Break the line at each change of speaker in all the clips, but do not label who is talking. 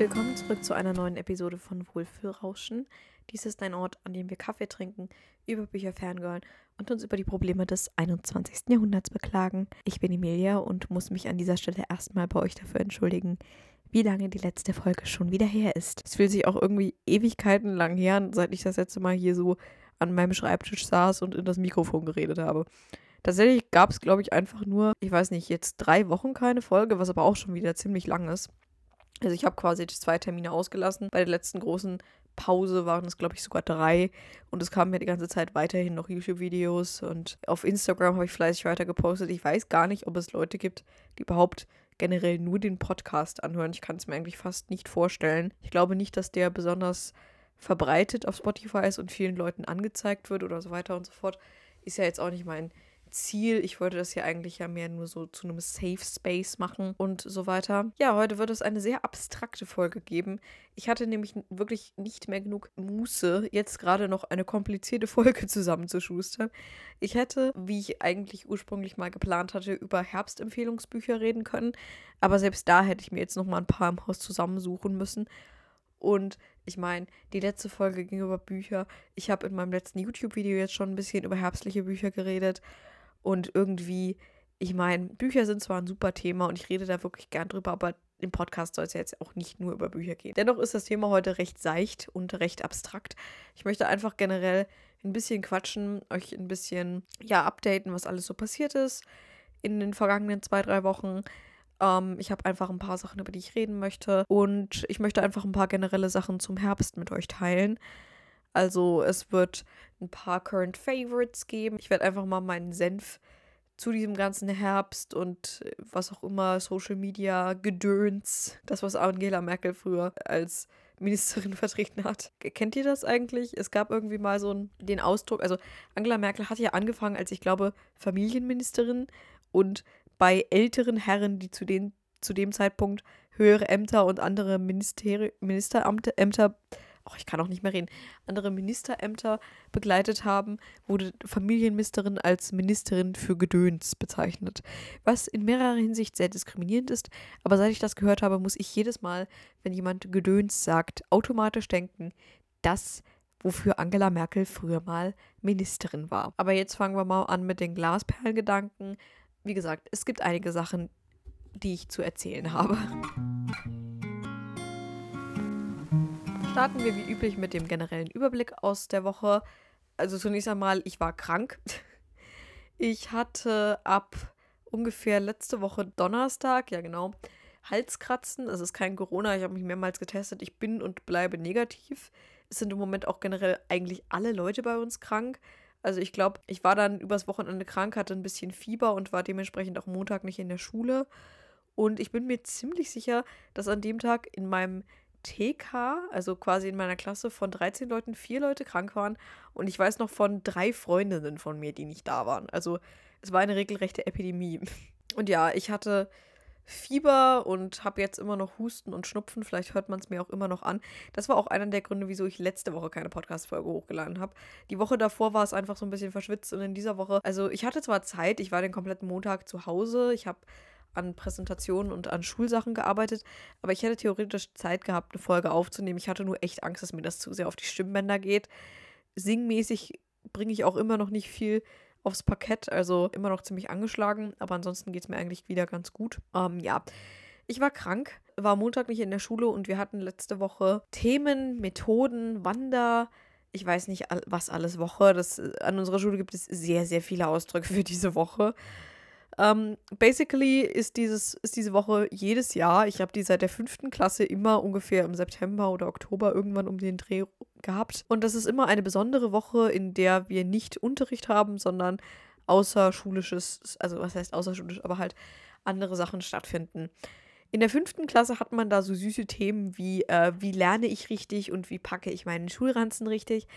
Willkommen zurück zu einer neuen Episode von Wohlfühlrauschen. Dies ist ein Ort, an dem wir Kaffee trinken, über Bücher fangirlen und uns über die Probleme des 21. Jahrhunderts beklagen. Ich bin Emilia und muss mich an dieser Stelle erstmal bei euch dafür entschuldigen, wie lange die letzte Folge schon wieder her ist. Es fühlt sich auch irgendwie Ewigkeiten lang her, seit ich das letzte Mal hier so an meinem Schreibtisch saß und in das Mikrofon geredet habe. Tatsächlich gab es, glaube ich, einfach nur, ich weiß nicht, jetzt drei Wochen keine Folge, was aber auch schon wieder ziemlich lang ist. Also ich habe quasi zwei Termine ausgelassen. Bei der letzten großen Pause waren es, glaube ich, sogar drei. Und es kamen mir die ganze Zeit weiterhin noch YouTube-Videos. Und auf Instagram habe ich fleißig weiter gepostet. Ich weiß gar nicht, ob es Leute gibt, die überhaupt generell nur den Podcast anhören. Ich kann es mir eigentlich fast nicht vorstellen. Ich glaube nicht, dass der besonders verbreitet auf Spotify ist und vielen Leuten angezeigt wird oder so weiter und so fort. Ist ja jetzt auch nicht mein Ziel. Ich wollte das ja eigentlich ja mehr nur so zu einem Safe Space machen und so weiter. Ja, heute wird es eine sehr abstrakte Folge geben. Ich hatte nämlich wirklich nicht mehr genug Muße, jetzt gerade noch eine komplizierte Folge zusammenzuschustern. Ich hätte, wie ich eigentlich ursprünglich mal geplant hatte, über Herbstempfehlungsbücher reden können, aber selbst da hätte ich mir jetzt noch mal ein paar im Haus zusammensuchen müssen. Und ich meine, die letzte Folge ging über Bücher. Ich habe in meinem letzten YouTube-Video jetzt schon ein bisschen über herbstliche Bücher geredet. Und irgendwie, ich meine, Bücher sind zwar ein super Thema und ich rede da wirklich gern drüber, aber im Podcast soll es ja jetzt auch nicht nur über Bücher gehen. Dennoch ist das Thema heute recht seicht und recht abstrakt. Ich möchte einfach generell ein bisschen quatschen, euch ein bisschen, ja, updaten, was alles so passiert ist in den vergangenen zwei, drei Wochen. Ähm, ich habe einfach ein paar Sachen, über die ich reden möchte. Und ich möchte einfach ein paar generelle Sachen zum Herbst mit euch teilen. Also es wird ein paar Current Favorites geben. Ich werde einfach mal meinen Senf zu diesem ganzen Herbst und äh, was auch immer Social Media Gedöns, das was Angela Merkel früher als Ministerin vertreten hat. Kennt ihr das eigentlich? Es gab irgendwie mal so den Ausdruck, also Angela Merkel hat ja angefangen als, ich glaube, Familienministerin und bei älteren Herren, die zu, den, zu dem Zeitpunkt höhere Ämter und andere Ministeri Ministerämter Ämter oh, ich kann auch nicht mehr reden, andere Ministerämter begleitet haben, wurde Familienministerin als Ministerin für Gedöns bezeichnet. Was in mehrerer Hinsicht sehr diskriminierend ist, aber seit ich das gehört habe, muss ich jedes Mal, wenn jemand Gedöns sagt, automatisch denken, das wofür Angela Merkel früher mal Ministerin war. Aber jetzt fangen wir mal an mit den Glasperlengedanken. Wie gesagt, es gibt einige Sachen, die ich zu erzählen habe. Starten wir wie üblich mit dem generellen Überblick aus der Woche. Also zunächst einmal, ich war krank. Ich hatte ab ungefähr letzte Woche Donnerstag, ja genau, Halskratzen. Es ist kein Corona, ich habe mich mehrmals getestet. Ich bin und bleibe negativ. Es sind im Moment auch generell eigentlich alle Leute bei uns krank. Also ich glaube, ich war dann übers Wochenende krank, hatte ein bisschen Fieber und war dementsprechend auch Montag nicht in der Schule. Und ich bin mir ziemlich sicher, dass an dem Tag in meinem TK, also quasi in meiner Klasse von 13 Leuten, vier Leute krank waren. Und ich weiß noch von drei Freundinnen von mir, die nicht da waren. Also es war eine regelrechte Epidemie. Und ja, ich hatte Fieber und habe jetzt immer noch Husten und Schnupfen. Vielleicht hört man es mir auch immer noch an. Das war auch einer der Gründe, wieso ich letzte Woche keine Podcast-Folge hochgeladen habe. Die Woche davor war es einfach so ein bisschen verschwitzt und in dieser Woche, also ich hatte zwar Zeit, ich war den kompletten Montag zu Hause. Ich habe an Präsentationen und an Schulsachen gearbeitet, aber ich hätte theoretisch Zeit gehabt, eine Folge aufzunehmen. Ich hatte nur echt Angst, dass mir das zu sehr auf die Stimmbänder geht. Singmäßig bringe ich auch immer noch nicht viel aufs Parkett, also immer noch ziemlich angeschlagen, aber ansonsten geht es mir eigentlich wieder ganz gut. Ähm, ja, ich war krank, war Montag nicht in der Schule und wir hatten letzte Woche Themen, Methoden, Wander, ich weiß nicht was alles Woche. Das, an unserer Schule gibt es sehr, sehr viele Ausdrücke für diese Woche. Ähm, basically ist, dieses, ist diese Woche jedes Jahr, ich habe die seit der fünften Klasse immer ungefähr im September oder Oktober irgendwann um den Dreh gehabt. Und das ist immer eine besondere Woche, in der wir nicht Unterricht haben, sondern außerschulisches, also was heißt außerschulisch, aber halt andere Sachen stattfinden. In der fünften Klasse hat man da so süße Themen wie, äh, wie lerne ich richtig und wie packe ich meinen Schulranzen richtig.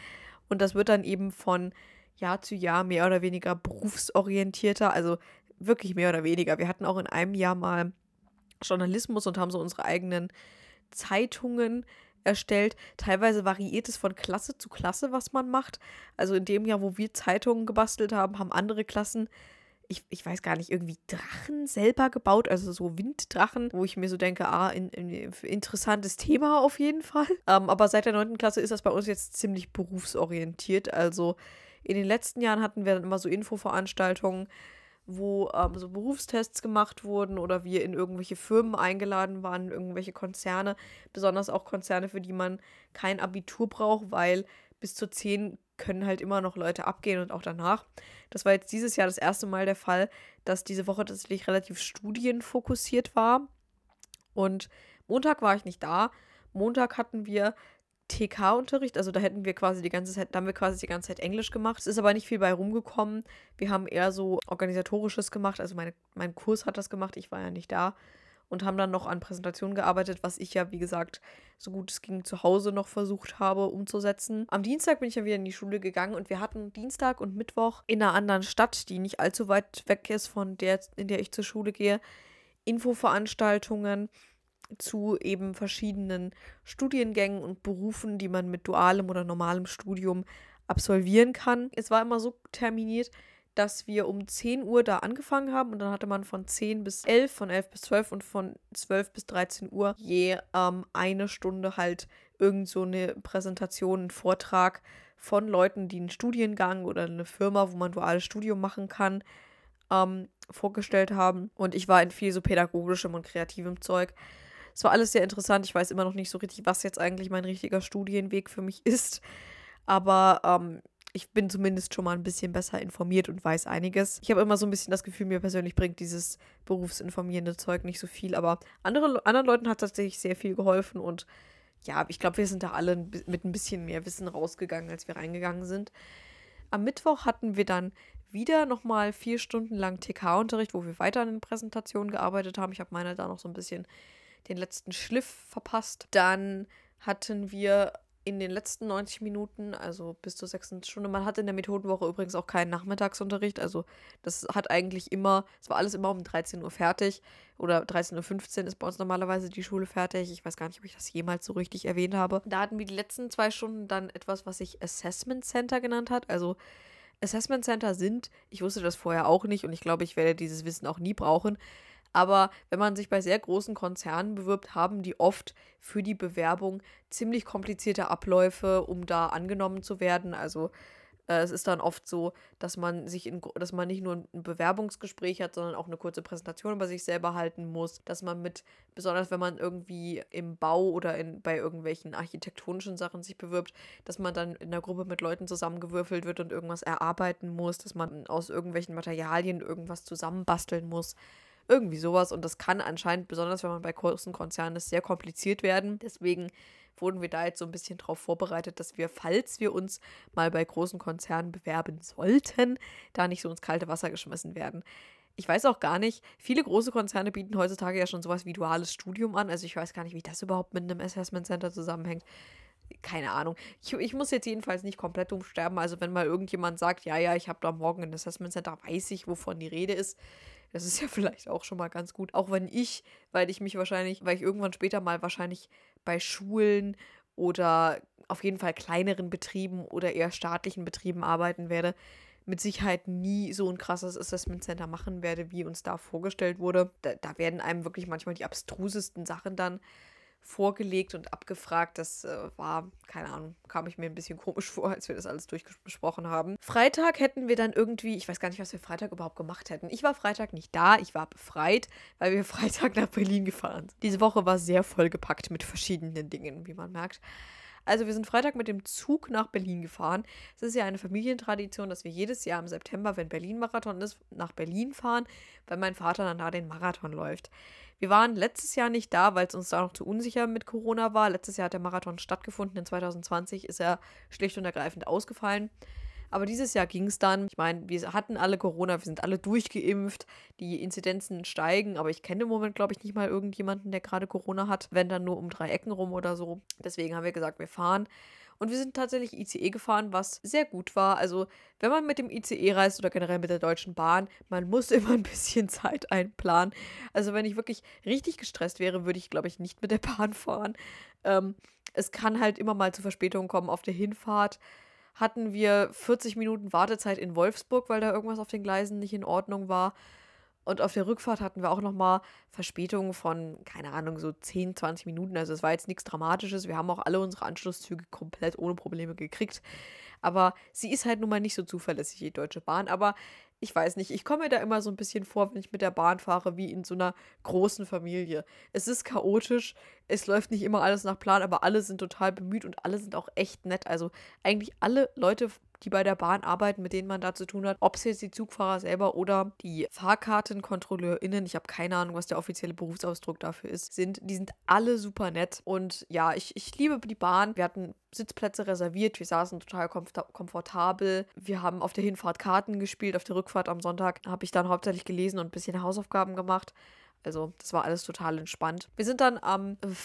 Und das wird dann eben von Jahr zu Jahr mehr oder weniger berufsorientierter. Also wirklich mehr oder weniger. Wir hatten auch in einem Jahr mal Journalismus und haben so unsere eigenen Zeitungen erstellt. Teilweise variiert es von Klasse zu Klasse, was man macht. Also in dem Jahr, wo wir Zeitungen gebastelt haben, haben andere Klassen, ich, ich weiß gar nicht, irgendwie Drachen selber gebaut, also so Winddrachen, wo ich mir so denke, ah, in, in, interessantes Thema auf jeden Fall. Ähm, aber seit der 9. Klasse ist das bei uns jetzt ziemlich berufsorientiert. Also in den letzten Jahren hatten wir dann immer so Infoveranstaltungen, wo ähm, so Berufstests gemacht wurden oder wir in irgendwelche Firmen eingeladen waren, irgendwelche Konzerne, besonders auch Konzerne, für die man kein Abitur braucht, weil bis zur 10 können halt immer noch Leute abgehen und auch danach. Das war jetzt dieses Jahr das erste Mal der Fall, dass diese Woche tatsächlich relativ studienfokussiert war. Und Montag war ich nicht da. Montag hatten wir TK-Unterricht, also da hätten wir quasi die ganze Zeit, da haben wir quasi die ganze Zeit Englisch gemacht. Es ist aber nicht viel bei rumgekommen. Wir haben eher so organisatorisches gemacht, also meine, mein Kurs hat das gemacht, ich war ja nicht da und haben dann noch an Präsentationen gearbeitet, was ich ja, wie gesagt, so gut es ging zu Hause noch versucht habe umzusetzen. Am Dienstag bin ich ja wieder in die Schule gegangen und wir hatten Dienstag und Mittwoch in einer anderen Stadt, die nicht allzu weit weg ist von der, in der ich zur Schule gehe, Infoveranstaltungen zu eben verschiedenen Studiengängen und Berufen, die man mit dualem oder normalem Studium absolvieren kann. Es war immer so terminiert, dass wir um 10 Uhr da angefangen haben und dann hatte man von 10 bis 11, von 11 bis 12 und von 12 bis 13 Uhr je ähm, eine Stunde halt irgend so eine Präsentation, einen Vortrag von Leuten, die einen Studiengang oder eine Firma, wo man duales Studium machen kann, ähm, vorgestellt haben. Und ich war in viel so pädagogischem und kreativem Zeug. Es war alles sehr interessant. Ich weiß immer noch nicht so richtig, was jetzt eigentlich mein richtiger Studienweg für mich ist. Aber ähm, ich bin zumindest schon mal ein bisschen besser informiert und weiß einiges. Ich habe immer so ein bisschen das Gefühl, mir persönlich bringt dieses berufsinformierende Zeug nicht so viel, aber andere, anderen Leuten hat tatsächlich sehr viel geholfen und ja, ich glaube, wir sind da alle mit ein bisschen mehr Wissen rausgegangen, als wir reingegangen sind. Am Mittwoch hatten wir dann wieder nochmal vier Stunden lang TK-Unterricht, wo wir weiter an den Präsentationen gearbeitet haben. Ich habe meine da noch so ein bisschen den letzten Schliff verpasst. Dann hatten wir in den letzten 90 Minuten, also bis zur sechsten Stunde, man hat in der Methodenwoche übrigens auch keinen Nachmittagsunterricht. Also das hat eigentlich immer, es war alles immer um 13 Uhr fertig oder 13.15 Uhr ist bei uns normalerweise die Schule fertig. Ich weiß gar nicht, ob ich das jemals so richtig erwähnt habe. Da hatten wir die letzten zwei Stunden dann etwas, was sich Assessment Center genannt hat. Also Assessment Center sind, ich wusste das vorher auch nicht und ich glaube, ich werde dieses Wissen auch nie brauchen, aber wenn man sich bei sehr großen Konzernen bewirbt, haben die oft für die Bewerbung ziemlich komplizierte Abläufe, um da angenommen zu werden. Also äh, es ist dann oft so, dass man sich in, dass man nicht nur ein Bewerbungsgespräch hat, sondern auch eine kurze Präsentation über sich selber halten muss, dass man mit, besonders wenn man irgendwie im Bau oder in, bei irgendwelchen architektonischen Sachen sich bewirbt, dass man dann in einer Gruppe mit Leuten zusammengewürfelt wird und irgendwas erarbeiten muss, dass man aus irgendwelchen Materialien irgendwas zusammenbasteln muss. Irgendwie sowas. Und das kann anscheinend, besonders wenn man bei großen Konzernen ist, sehr kompliziert werden. Deswegen wurden wir da jetzt so ein bisschen darauf vorbereitet, dass wir, falls wir uns mal bei großen Konzernen bewerben sollten, da nicht so ins kalte Wasser geschmissen werden. Ich weiß auch gar nicht, viele große Konzerne bieten heutzutage ja schon sowas wie duales Studium an. Also ich weiß gar nicht, wie das überhaupt mit einem Assessment Center zusammenhängt. Keine Ahnung. Ich, ich muss jetzt jedenfalls nicht komplett umsterben. Also wenn mal irgendjemand sagt, ja, ja, ich habe da morgen ein Assessment Center, weiß ich, wovon die Rede ist. Das ist ja vielleicht auch schon mal ganz gut. Auch wenn ich, weil ich mich wahrscheinlich, weil ich irgendwann später mal wahrscheinlich bei Schulen oder auf jeden Fall kleineren Betrieben oder eher staatlichen Betrieben arbeiten werde, mit Sicherheit nie so ein krasses Assessment Center machen werde, wie uns da vorgestellt wurde. Da, da werden einem wirklich manchmal die abstrusesten Sachen dann vorgelegt und abgefragt. Das äh, war, keine Ahnung, kam ich mir ein bisschen komisch vor, als wir das alles durchgesprochen haben. Freitag hätten wir dann irgendwie, ich weiß gar nicht, was wir Freitag überhaupt gemacht hätten. Ich war Freitag nicht da, ich war befreit, weil wir Freitag nach Berlin gefahren sind. Diese Woche war sehr vollgepackt mit verschiedenen Dingen, wie man merkt. Also wir sind Freitag mit dem Zug nach Berlin gefahren. Es ist ja eine Familientradition, dass wir jedes Jahr im September, wenn Berlin-Marathon ist, nach Berlin fahren, weil mein Vater dann da den Marathon läuft. Wir waren letztes Jahr nicht da, weil es uns da noch zu unsicher mit Corona war. Letztes Jahr hat der Marathon stattgefunden. In 2020 ist er schlicht und ergreifend ausgefallen. Aber dieses Jahr ging es dann. Ich meine, wir hatten alle Corona, wir sind alle durchgeimpft. Die Inzidenzen steigen, aber ich kenne im Moment, glaube ich, nicht mal irgendjemanden, der gerade Corona hat. Wenn dann nur um drei Ecken rum oder so. Deswegen haben wir gesagt, wir fahren. Und wir sind tatsächlich ICE gefahren, was sehr gut war. Also, wenn man mit dem ICE reist oder generell mit der Deutschen Bahn, man muss immer ein bisschen Zeit einplanen. Also, wenn ich wirklich richtig gestresst wäre, würde ich, glaube ich, nicht mit der Bahn fahren. Ähm, es kann halt immer mal zu Verspätungen kommen auf der Hinfahrt. Hatten wir 40 Minuten Wartezeit in Wolfsburg, weil da irgendwas auf den Gleisen nicht in Ordnung war. Und auf der Rückfahrt hatten wir auch nochmal Verspätungen von, keine Ahnung, so 10, 20 Minuten. Also es war jetzt nichts Dramatisches. Wir haben auch alle unsere Anschlusszüge komplett ohne Probleme gekriegt. Aber sie ist halt nun mal nicht so zuverlässig, die Deutsche Bahn. Aber ich weiß nicht, ich komme mir da immer so ein bisschen vor, wenn ich mit der Bahn fahre, wie in so einer großen Familie. Es ist chaotisch, es läuft nicht immer alles nach Plan, aber alle sind total bemüht und alle sind auch echt nett. Also eigentlich alle Leute die bei der Bahn arbeiten, mit denen man da zu tun hat. Ob es jetzt die Zugfahrer selber oder die FahrkartenkontrolleurInnen, ich habe keine Ahnung, was der offizielle Berufsausdruck dafür ist, sind. Die sind alle super nett. Und ja, ich, ich liebe die Bahn. Wir hatten Sitzplätze reserviert. Wir saßen total komfortabel. Wir haben auf der Hinfahrt Karten gespielt. Auf der Rückfahrt am Sonntag habe ich dann hauptsächlich gelesen und ein bisschen Hausaufgaben gemacht. Also, das war alles total entspannt. Wir sind dann am. Ähm,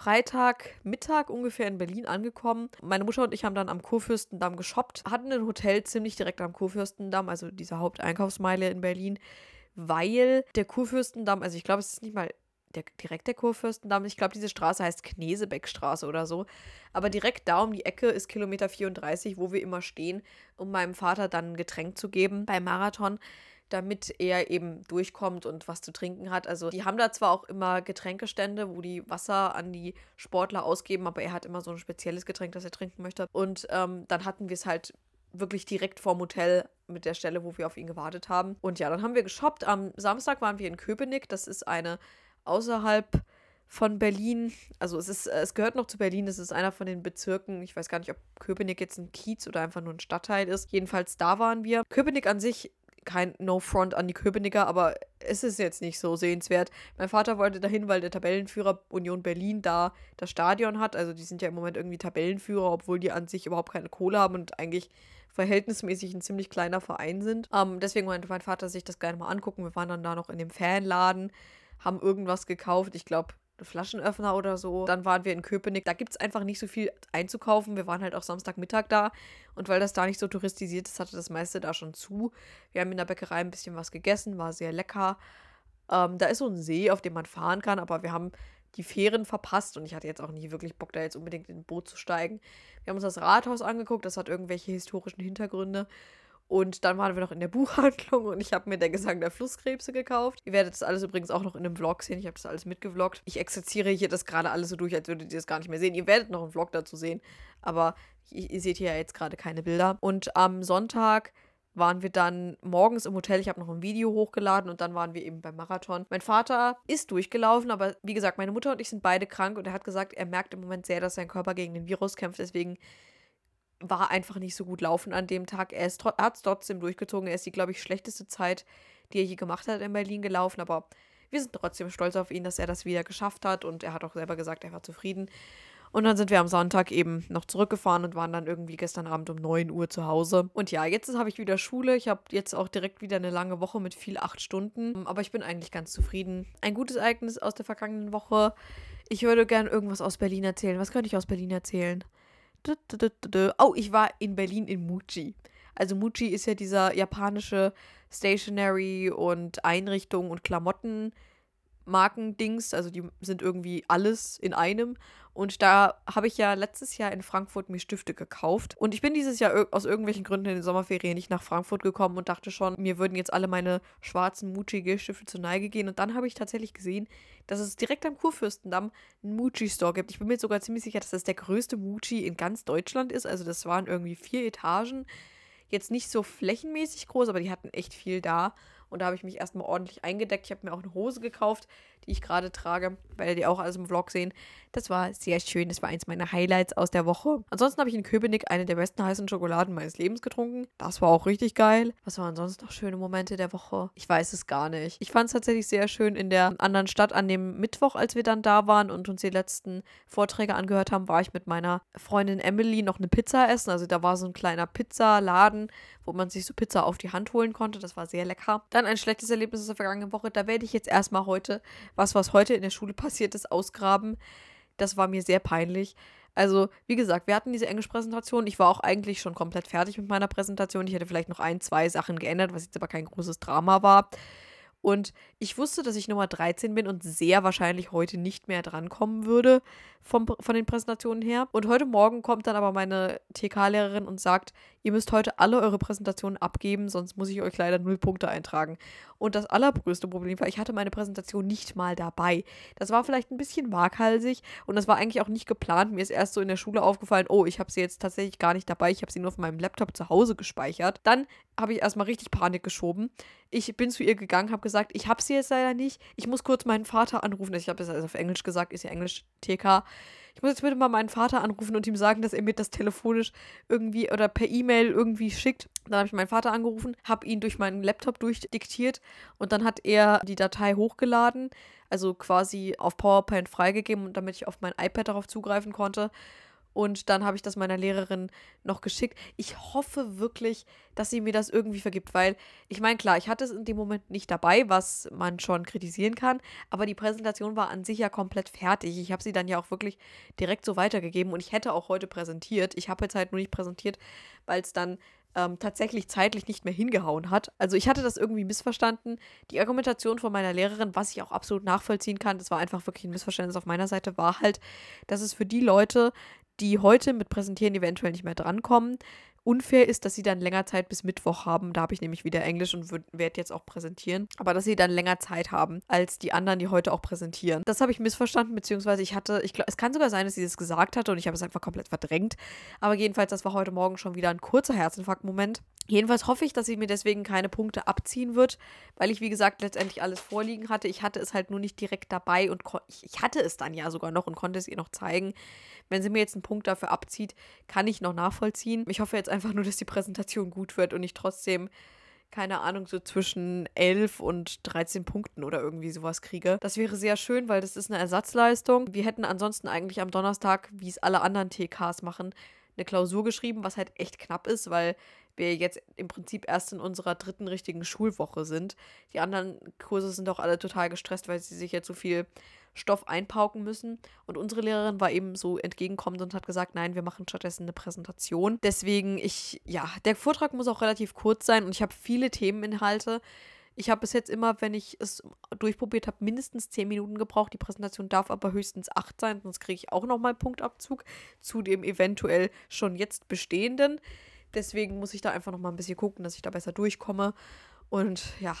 Freitagmittag ungefähr in Berlin angekommen. Meine Mutter und ich haben dann am Kurfürstendamm geshoppt, hatten ein Hotel ziemlich direkt am Kurfürstendamm, also dieser Haupteinkaufsmeile in Berlin, weil der Kurfürstendamm, also ich glaube, es ist nicht mal der, direkt der Kurfürstendamm. Ich glaube, diese Straße heißt Knesebeckstraße oder so. Aber direkt da um die Ecke ist Kilometer 34, wo wir immer stehen, um meinem Vater dann ein Getränk zu geben beim Marathon damit er eben durchkommt und was zu trinken hat. Also die haben da zwar auch immer Getränkestände, wo die Wasser an die Sportler ausgeben, aber er hat immer so ein spezielles Getränk, das er trinken möchte. Und ähm, dann hatten wir es halt wirklich direkt vorm Hotel mit der Stelle, wo wir auf ihn gewartet haben. Und ja, dann haben wir geshoppt. Am Samstag waren wir in Köpenick. Das ist eine außerhalb von Berlin. Also es ist, es gehört noch zu Berlin. Es ist einer von den Bezirken. Ich weiß gar nicht, ob Köpenick jetzt ein Kiez oder einfach nur ein Stadtteil ist. Jedenfalls da waren wir. Köpenick an sich kein No-Front an die Köpenicker, aber es ist jetzt nicht so sehenswert. Mein Vater wollte dahin, weil der Tabellenführer Union Berlin da das Stadion hat. Also die sind ja im Moment irgendwie Tabellenführer, obwohl die an sich überhaupt keine Kohle haben und eigentlich verhältnismäßig ein ziemlich kleiner Verein sind. Ähm, deswegen wollte mein Vater sich das gerne mal angucken. Wir waren dann da noch in dem Fanladen, haben irgendwas gekauft. Ich glaube, Flaschenöffner oder so. Dann waren wir in Köpenick. Da gibt es einfach nicht so viel einzukaufen. Wir waren halt auch Samstagmittag da. Und weil das da nicht so touristisiert ist, hatte das meiste da schon zu. Wir haben in der Bäckerei ein bisschen was gegessen, war sehr lecker. Ähm, da ist so ein See, auf dem man fahren kann, aber wir haben die Fähren verpasst und ich hatte jetzt auch nie wirklich Bock, da jetzt unbedingt in ein Boot zu steigen. Wir haben uns das Rathaus angeguckt, das hat irgendwelche historischen Hintergründe. Und dann waren wir noch in der Buchhandlung und ich habe mir der Gesang der Flusskrebse gekauft. Ihr werdet das alles übrigens auch noch in einem Vlog sehen. Ich habe das alles mitgevloggt. Ich exerziere hier das gerade alles so durch, als würdet ihr das gar nicht mehr sehen. Ihr werdet noch einen Vlog dazu sehen, aber ihr, ihr seht hier ja jetzt gerade keine Bilder. Und am Sonntag waren wir dann morgens im Hotel. Ich habe noch ein Video hochgeladen und dann waren wir eben beim Marathon. Mein Vater ist durchgelaufen, aber wie gesagt, meine Mutter und ich sind beide krank und er hat gesagt, er merkt im Moment sehr, dass sein Körper gegen den Virus kämpft. Deswegen war einfach nicht so gut laufen an dem Tag. Er, hat es trotzdem durchgezogen. Er ist die, glaube ich, schlechteste Zeit, die er je gemacht hat in Berlin gelaufen. Aber wir sind trotzdem stolz auf ihn, dass er das wieder geschafft hat. Und er hat auch selber gesagt, er war zufrieden. Und dann sind wir am Sonntag eben noch zurückgefahren und waren dann irgendwie gestern Abend um 9 Uhr zu Hause. Und ja, jetzt habe ich wieder Schule. Ich habe jetzt auch direkt wieder eine lange Woche mit viel acht Stunden. Aber ich bin eigentlich ganz zufrieden. Ein gutes Ereignis aus der vergangenen Woche. Ich würde gerne irgendwas aus Berlin erzählen. Was könnte ich aus Berlin erzählen? Oh, ich war in Berlin in Muji. Also Muji ist ja dieser japanische Stationery und Einrichtung und Klamotten Markendings, also die sind irgendwie alles in einem. Und da habe ich ja letztes Jahr in Frankfurt mir Stifte gekauft. Und ich bin dieses Jahr aus irgendwelchen Gründen in den Sommerferien nicht nach Frankfurt gekommen und dachte schon, mir würden jetzt alle meine schwarzen Muji-Stifte zur Neige gehen. Und dann habe ich tatsächlich gesehen, dass es direkt am Kurfürstendamm einen Muji-Store gibt. Ich bin mir sogar ziemlich sicher, dass das der größte Muji in ganz Deutschland ist. Also das waren irgendwie vier Etagen. Jetzt nicht so flächenmäßig groß, aber die hatten echt viel da. Und da habe ich mich erstmal ordentlich eingedeckt. Ich habe mir auch eine Hose gekauft, die ich gerade trage, weil die auch alles im Vlog sehen. Das war sehr schön. Das war eins meiner Highlights aus der Woche. Ansonsten habe ich in Köpenick eine der besten heißen Schokoladen meines Lebens getrunken. Das war auch richtig geil. Was waren sonst noch schöne Momente der Woche? Ich weiß es gar nicht. Ich fand es tatsächlich sehr schön in der anderen Stadt an dem Mittwoch, als wir dann da waren und uns die letzten Vorträge angehört haben, war ich mit meiner Freundin Emily noch eine Pizza essen. Also da war so ein kleiner Pizzaladen, wo man sich so Pizza auf die Hand holen konnte. Das war sehr lecker. Dann ein schlechtes Erlebnis aus der vergangenen Woche. Da werde ich jetzt erstmal heute was, was heute in der Schule passiert ist, ausgraben. Das war mir sehr peinlich. Also, wie gesagt, wir hatten diese Englisch-Präsentation. Ich war auch eigentlich schon komplett fertig mit meiner Präsentation. Ich hätte vielleicht noch ein, zwei Sachen geändert, was jetzt aber kein großes Drama war. Und Ich wusste, dass ich Nummer 13 bin und sehr wahrscheinlich heute nicht mehr drankommen würde vom, von den Präsentationen her. Und heute Morgen kommt dann aber meine TK-Lehrerin und sagt, ihr müsst heute alle eure Präsentationen abgeben, sonst muss ich euch leider null Punkte eintragen. Und das allergrößte Problem war, ich hatte meine Präsentation nicht mal dabei. Das war vielleicht ein bisschen waghalsig und das war eigentlich auch nicht geplant. Mir ist erst so in der Schule aufgefallen, oh, ich habe sie jetzt tatsächlich gar nicht dabei. Ich habe sie nur auf meinem Laptop zu Hause gespeichert. Dann habe ich erstmal richtig Panik geschoben. Ich bin zu ihr gegangen, habe gesagt, ich habe sie jetzt leider nicht. Ich muss kurz meinen Vater anrufen. Ich habe das also auf Englisch gesagt, ist ja Englisch TK ich muss jetzt bitte mal meinen Vater anrufen und ihm sagen, dass er mir das telefonisch irgendwie oder per E-Mail irgendwie schickt. Dann habe ich meinen Vater angerufen, habe ihn durch meinen Laptop durchdiktiert und dann hat er die Datei hochgeladen, also quasi auf PowerPoint freigegeben, damit ich auf mein iPad darauf zugreifen konnte. Und dann habe ich das meiner Lehrerin noch geschickt. Ich hoffe wirklich, dass sie mir das irgendwie vergibt, weil ich meine, klar, ich hatte es in dem Moment nicht dabei, was man schon kritisieren kann, aber die Präsentation war an sich ja komplett fertig. Ich habe sie dann ja auch wirklich direkt so weitergegeben und ich hätte auch heute präsentiert. Ich habe jetzt halt nur nicht präsentiert, weil es dann ähm, tatsächlich zeitlich nicht mehr hingehauen hat. Also ich hatte das irgendwie missverstanden. Die Argumentation von meiner Lehrerin, was ich auch absolut nachvollziehen kann, das war einfach wirklich ein Missverständnis auf meiner Seite, war halt, dass es für die Leute, die heute mit Präsentieren eventuell nicht mehr drankommen, unfair ist, dass sie dann länger Zeit bis Mittwoch haben. Da habe ich nämlich wieder Englisch und werde jetzt auch präsentieren. Aber dass sie dann länger Zeit haben als die anderen, die heute auch präsentieren. Das habe ich missverstanden, beziehungsweise ich hatte, ich glaube, es kann sogar sein, dass sie das gesagt hatte und ich habe es einfach komplett verdrängt. Aber jedenfalls, das war heute Morgen schon wieder ein kurzer Herzinfarkt-Moment. Jedenfalls hoffe ich, dass sie mir deswegen keine Punkte abziehen wird, weil ich, wie gesagt, letztendlich alles vorliegen hatte. Ich hatte es halt nur nicht direkt dabei und ich hatte es dann ja sogar noch und konnte es ihr noch zeigen. Wenn sie mir jetzt einen Punkt dafür abzieht, kann ich noch nachvollziehen. Ich hoffe jetzt einfach nur, dass die Präsentation gut wird und ich trotzdem, keine Ahnung, so zwischen 11 und 13 Punkten oder irgendwie sowas kriege. Das wäre sehr schön, weil das ist eine Ersatzleistung. Wir hätten ansonsten eigentlich am Donnerstag, wie es alle anderen TKs machen, eine Klausur geschrieben, was halt echt knapp ist, weil wir jetzt im Prinzip erst in unserer dritten richtigen Schulwoche sind. Die anderen Kurse sind auch alle total gestresst, weil sie sich jetzt so viel Stoff einpauken müssen. Und unsere Lehrerin war eben so entgegenkommend und hat gesagt, nein, wir machen stattdessen eine Präsentation. Deswegen, ich, ja, der Vortrag muss auch relativ kurz sein und ich habe viele Themeninhalte. Ich habe bis jetzt immer, wenn ich es durchprobiert habe, mindestens 10 Minuten gebraucht. Die Präsentation darf aber höchstens 8 sein, sonst kriege ich auch nochmal Punktabzug zu dem eventuell schon jetzt bestehenden. Deswegen muss ich da einfach nochmal ein bisschen gucken, dass ich da besser durchkomme. Und ja,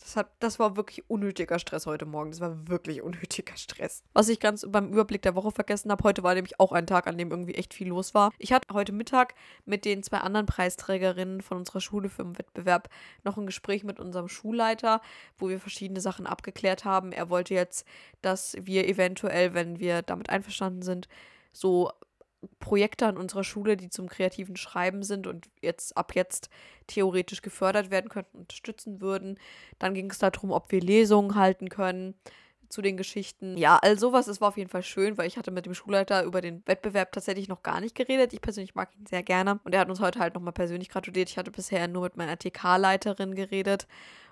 das, hat, das war wirklich unnötiger Stress heute Morgen. Das war wirklich unnötiger Stress. Was ich ganz beim Überblick der Woche vergessen habe, heute war nämlich auch ein Tag, an dem irgendwie echt viel los war. Ich hatte heute Mittag mit den zwei anderen Preisträgerinnen von unserer Schule für den Wettbewerb noch ein Gespräch mit unserem Schulleiter, wo wir verschiedene Sachen abgeklärt haben. Er wollte jetzt, dass wir eventuell, wenn wir damit einverstanden sind, so Projekte an unserer Schule, die zum kreativen Schreiben sind und jetzt ab jetzt theoretisch gefördert werden könnten, unterstützen würden. Dann ging es darum, ob wir Lesungen halten können zu den Geschichten. Ja, all sowas, es war auf jeden Fall schön, weil ich hatte mit dem Schulleiter über den Wettbewerb tatsächlich noch gar nicht geredet. Ich persönlich mag ihn sehr gerne und er hat uns heute halt nochmal persönlich gratuliert. Ich hatte bisher nur mit meiner TK-Leiterin geredet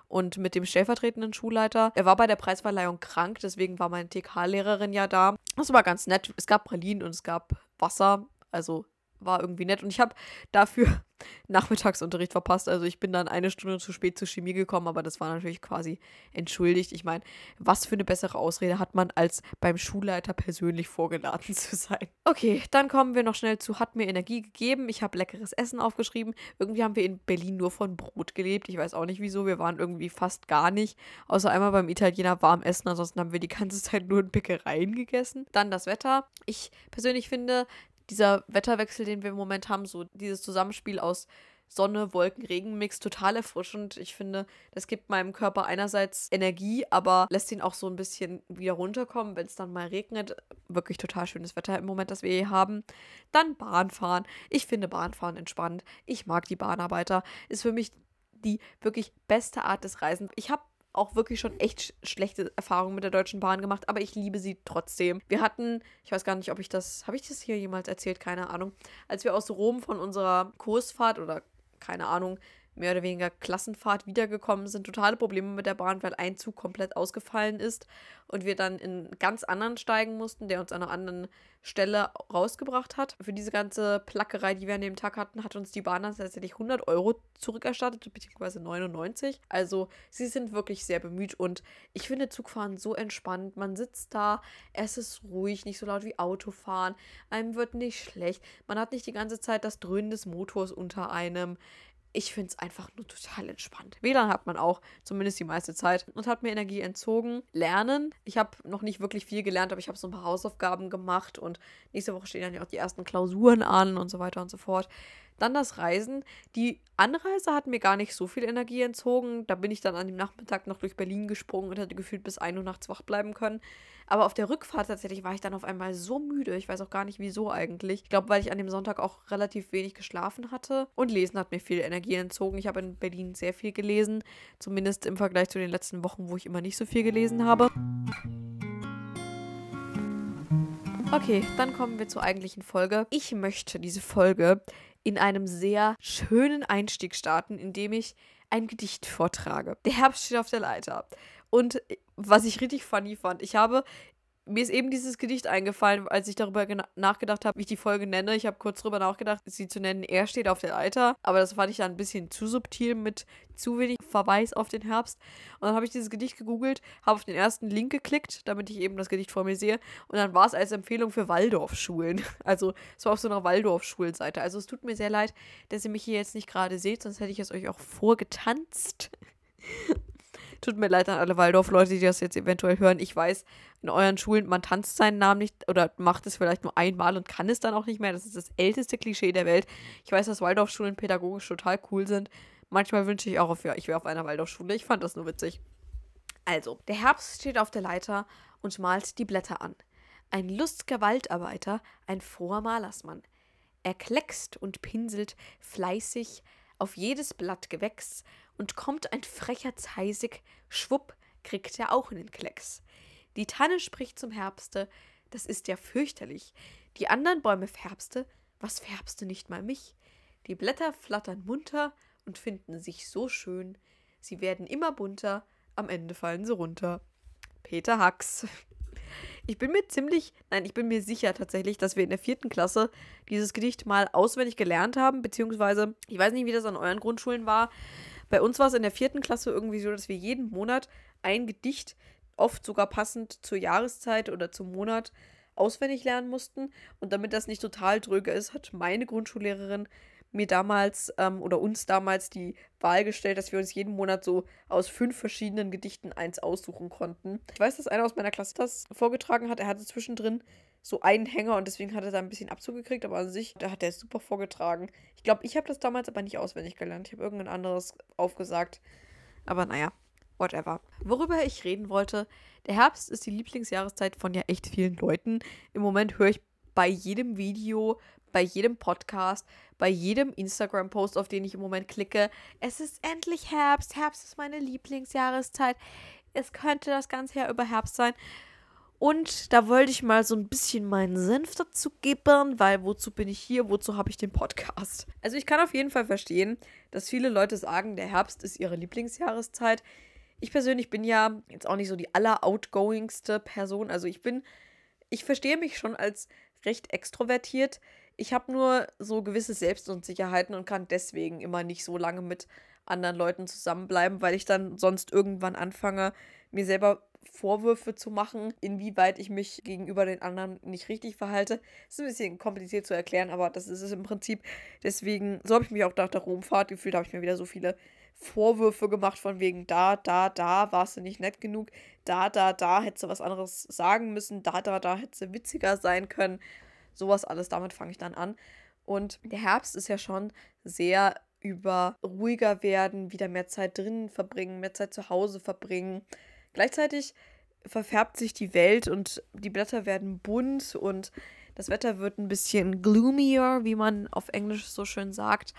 und mit dem stellvertretenden Schulleiter. Er war bei der Preisverleihung krank, deswegen war meine TK-Lehrerin ja da. Das war ganz nett. Es gab Pralinen und es gab Wasser. Also war irgendwie nett. Und ich habe dafür Nachmittagsunterricht verpasst. Also ich bin dann eine Stunde zu spät zur Chemie gekommen, aber das war natürlich quasi entschuldigt. Ich meine, was für eine bessere Ausrede hat man, als beim Schulleiter persönlich vorgeladen zu sein? Okay, dann kommen wir noch schnell zu Hat mir Energie gegeben. Ich habe leckeres Essen aufgeschrieben. Irgendwie haben wir in Berlin nur von Brot gelebt. Ich weiß auch nicht wieso. Wir waren irgendwie fast gar nicht. Außer einmal beim Italiener warm essen. Ansonsten haben wir die ganze Zeit nur in Bäckereien gegessen. Dann das Wetter. Ich persönlich finde, dieser Wetterwechsel, den wir im Moment haben, so dieses Zusammenspiel aus Sonne, Wolken, Regenmix total erfrischend. Ich finde, das gibt meinem Körper einerseits Energie, aber lässt ihn auch so ein bisschen wieder runterkommen, wenn es dann mal regnet. Wirklich total schönes Wetter im Moment, das wir hier haben. Dann Bahnfahren. Ich finde Bahnfahren entspannt. Ich mag die Bahnarbeiter. Ist für mich die wirklich beste Art des Reisens. Ich habe auch wirklich schon echt schlechte Erfahrungen mit der Deutschen Bahn gemacht, aber ich liebe sie trotzdem. Wir hatten, ich weiß gar nicht, ob ich das, habe ich das hier jemals erzählt, keine Ahnung, als wir aus Rom von unserer Kursfahrt oder keine Ahnung, mehr oder weniger Klassenfahrt wiedergekommen sind. Totale Probleme mit der Bahn, weil ein Zug komplett ausgefallen ist und wir dann in ganz anderen steigen mussten, der uns an einer anderen Stelle rausgebracht hat. Für diese ganze Plackerei, die wir an dem Tag hatten, hat uns die Bahn dann tatsächlich 100 Euro zurückerstattet, beziehungsweise 99. Also sie sind wirklich sehr bemüht und ich finde Zugfahren so entspannt. Man sitzt da, es ist ruhig, nicht so laut wie Autofahren, einem wird nicht schlecht, man hat nicht die ganze Zeit das Dröhnen des Motors unter einem ich finde es einfach nur total entspannt. WLAN hat man auch, zumindest die meiste Zeit, und hat mir Energie entzogen. Lernen. Ich habe noch nicht wirklich viel gelernt, aber ich habe so ein paar Hausaufgaben gemacht und nächste Woche stehen dann ja auch die ersten Klausuren an und so weiter und so fort. Dann das Reisen. Die Anreise hat mir gar nicht so viel Energie entzogen. Da bin ich dann an dem Nachmittag noch durch Berlin gesprungen und hatte gefühlt bis 1 Uhr nachts wach bleiben können. Aber auf der Rückfahrt tatsächlich war ich dann auf einmal so müde. Ich weiß auch gar nicht wieso eigentlich. Ich glaube, weil ich an dem Sonntag auch relativ wenig geschlafen hatte. Und Lesen hat mir viel Energie entzogen. Ich habe in Berlin sehr viel gelesen. Zumindest im Vergleich zu den letzten Wochen, wo ich immer nicht so viel gelesen habe. Okay, dann kommen wir zur eigentlichen Folge. Ich möchte diese Folge in einem sehr schönen Einstieg starten, indem ich ein Gedicht vortrage. Der Herbst steht auf der Leiter. Und was ich richtig funny fand, ich habe mir ist eben dieses Gedicht eingefallen, als ich darüber nachgedacht habe, wie ich die Folge nenne. Ich habe kurz darüber nachgedacht, sie zu nennen, er steht auf der Leiter. Aber das fand ich dann ein bisschen zu subtil mit zu wenig Verweis auf den Herbst. Und dann habe ich dieses Gedicht gegoogelt, habe auf den ersten Link geklickt, damit ich eben das Gedicht vor mir sehe. Und dann war es als Empfehlung für Waldorfschulen. Also es war auf so einer Waldorfschulseite. Also es tut mir sehr leid, dass ihr mich hier jetzt nicht gerade seht, sonst hätte ich es euch auch vorgetanzt. Tut mir leid an alle Waldorf-Leute, die das jetzt eventuell hören. Ich weiß, in euren Schulen, man tanzt seinen Namen nicht oder macht es vielleicht nur einmal und kann es dann auch nicht mehr. Das ist das älteste Klischee der Welt. Ich weiß, dass Waldorfschulen pädagogisch total cool sind. Manchmal wünsche ich auch, ich wäre auf einer Waldorfschule. Ich fand das nur witzig. Also, der Herbst steht auf der Leiter und malt die Blätter an. Ein lustiger Waldarbeiter, ein froher Malersmann. Er kleckst und pinselt fleißig auf jedes Blattgewächs und kommt ein frecher Zeisig, schwupp, kriegt er auch in den Klecks. Die Tanne spricht zum Herbste, das ist ja fürchterlich. Die anderen Bäume färbste, was färbste nicht mal mich? Die Blätter flattern munter und finden sich so schön. Sie werden immer bunter, am Ende fallen sie runter. Peter Hacks. Ich bin mir ziemlich, nein, ich bin mir sicher tatsächlich, dass wir in der vierten Klasse dieses Gedicht mal auswendig gelernt haben, beziehungsweise, ich weiß nicht, wie das an euren Grundschulen war. Bei uns war es in der vierten Klasse irgendwie so, dass wir jeden Monat ein Gedicht, oft sogar passend zur Jahreszeit oder zum Monat, auswendig lernen mussten. Und damit das nicht total dröge ist, hat meine Grundschullehrerin mir damals ähm, oder uns damals die Wahl gestellt, dass wir uns jeden Monat so aus fünf verschiedenen Gedichten eins aussuchen konnten. Ich weiß, dass einer aus meiner Klasse das vorgetragen hat. Er hatte zwischendrin so einen Hänger und deswegen hat er da ein bisschen Abzug gekriegt, aber an sich, da hat er es super vorgetragen. Ich glaube, ich habe das damals aber nicht auswendig gelernt. Ich habe irgendein anderes aufgesagt. Aber naja, whatever. Worüber ich reden wollte, der Herbst ist die Lieblingsjahreszeit von ja echt vielen Leuten. Im Moment höre ich bei jedem Video, bei jedem Podcast, bei jedem Instagram-Post, auf den ich im Moment klicke, es ist endlich Herbst. Herbst ist meine Lieblingsjahreszeit. Es könnte das ganze Jahr über Herbst sein. Und da wollte ich mal so ein bisschen meinen Senf dazu geben, weil wozu bin ich hier, wozu habe ich den Podcast? Also ich kann auf jeden Fall verstehen, dass viele Leute sagen, der Herbst ist ihre Lieblingsjahreszeit. Ich persönlich bin ja jetzt auch nicht so die alleroutgoingste Person. Also ich bin, ich verstehe mich schon als recht extrovertiert. Ich habe nur so gewisse Selbstunsicherheiten und kann deswegen immer nicht so lange mit anderen Leuten zusammenbleiben, weil ich dann sonst irgendwann anfange, mir selber Vorwürfe zu machen, inwieweit ich mich gegenüber den anderen nicht richtig verhalte. Ist ein bisschen kompliziert zu erklären, aber das ist es im Prinzip. Deswegen, so habe ich mich auch nach der Romfahrt gefühlt, habe ich mir wieder so viele Vorwürfe gemacht von wegen da, da, da warst du nicht nett genug, da, da, da hättest du was anderes sagen müssen, da, da, da hättest du witziger sein können. Sowas alles, damit fange ich dann an. Und der Herbst ist ja schon sehr über ruhiger werden, wieder mehr Zeit drinnen verbringen, mehr Zeit zu Hause verbringen. Gleichzeitig verfärbt sich die Welt und die Blätter werden bunt und das Wetter wird ein bisschen gloomier, wie man auf Englisch so schön sagt,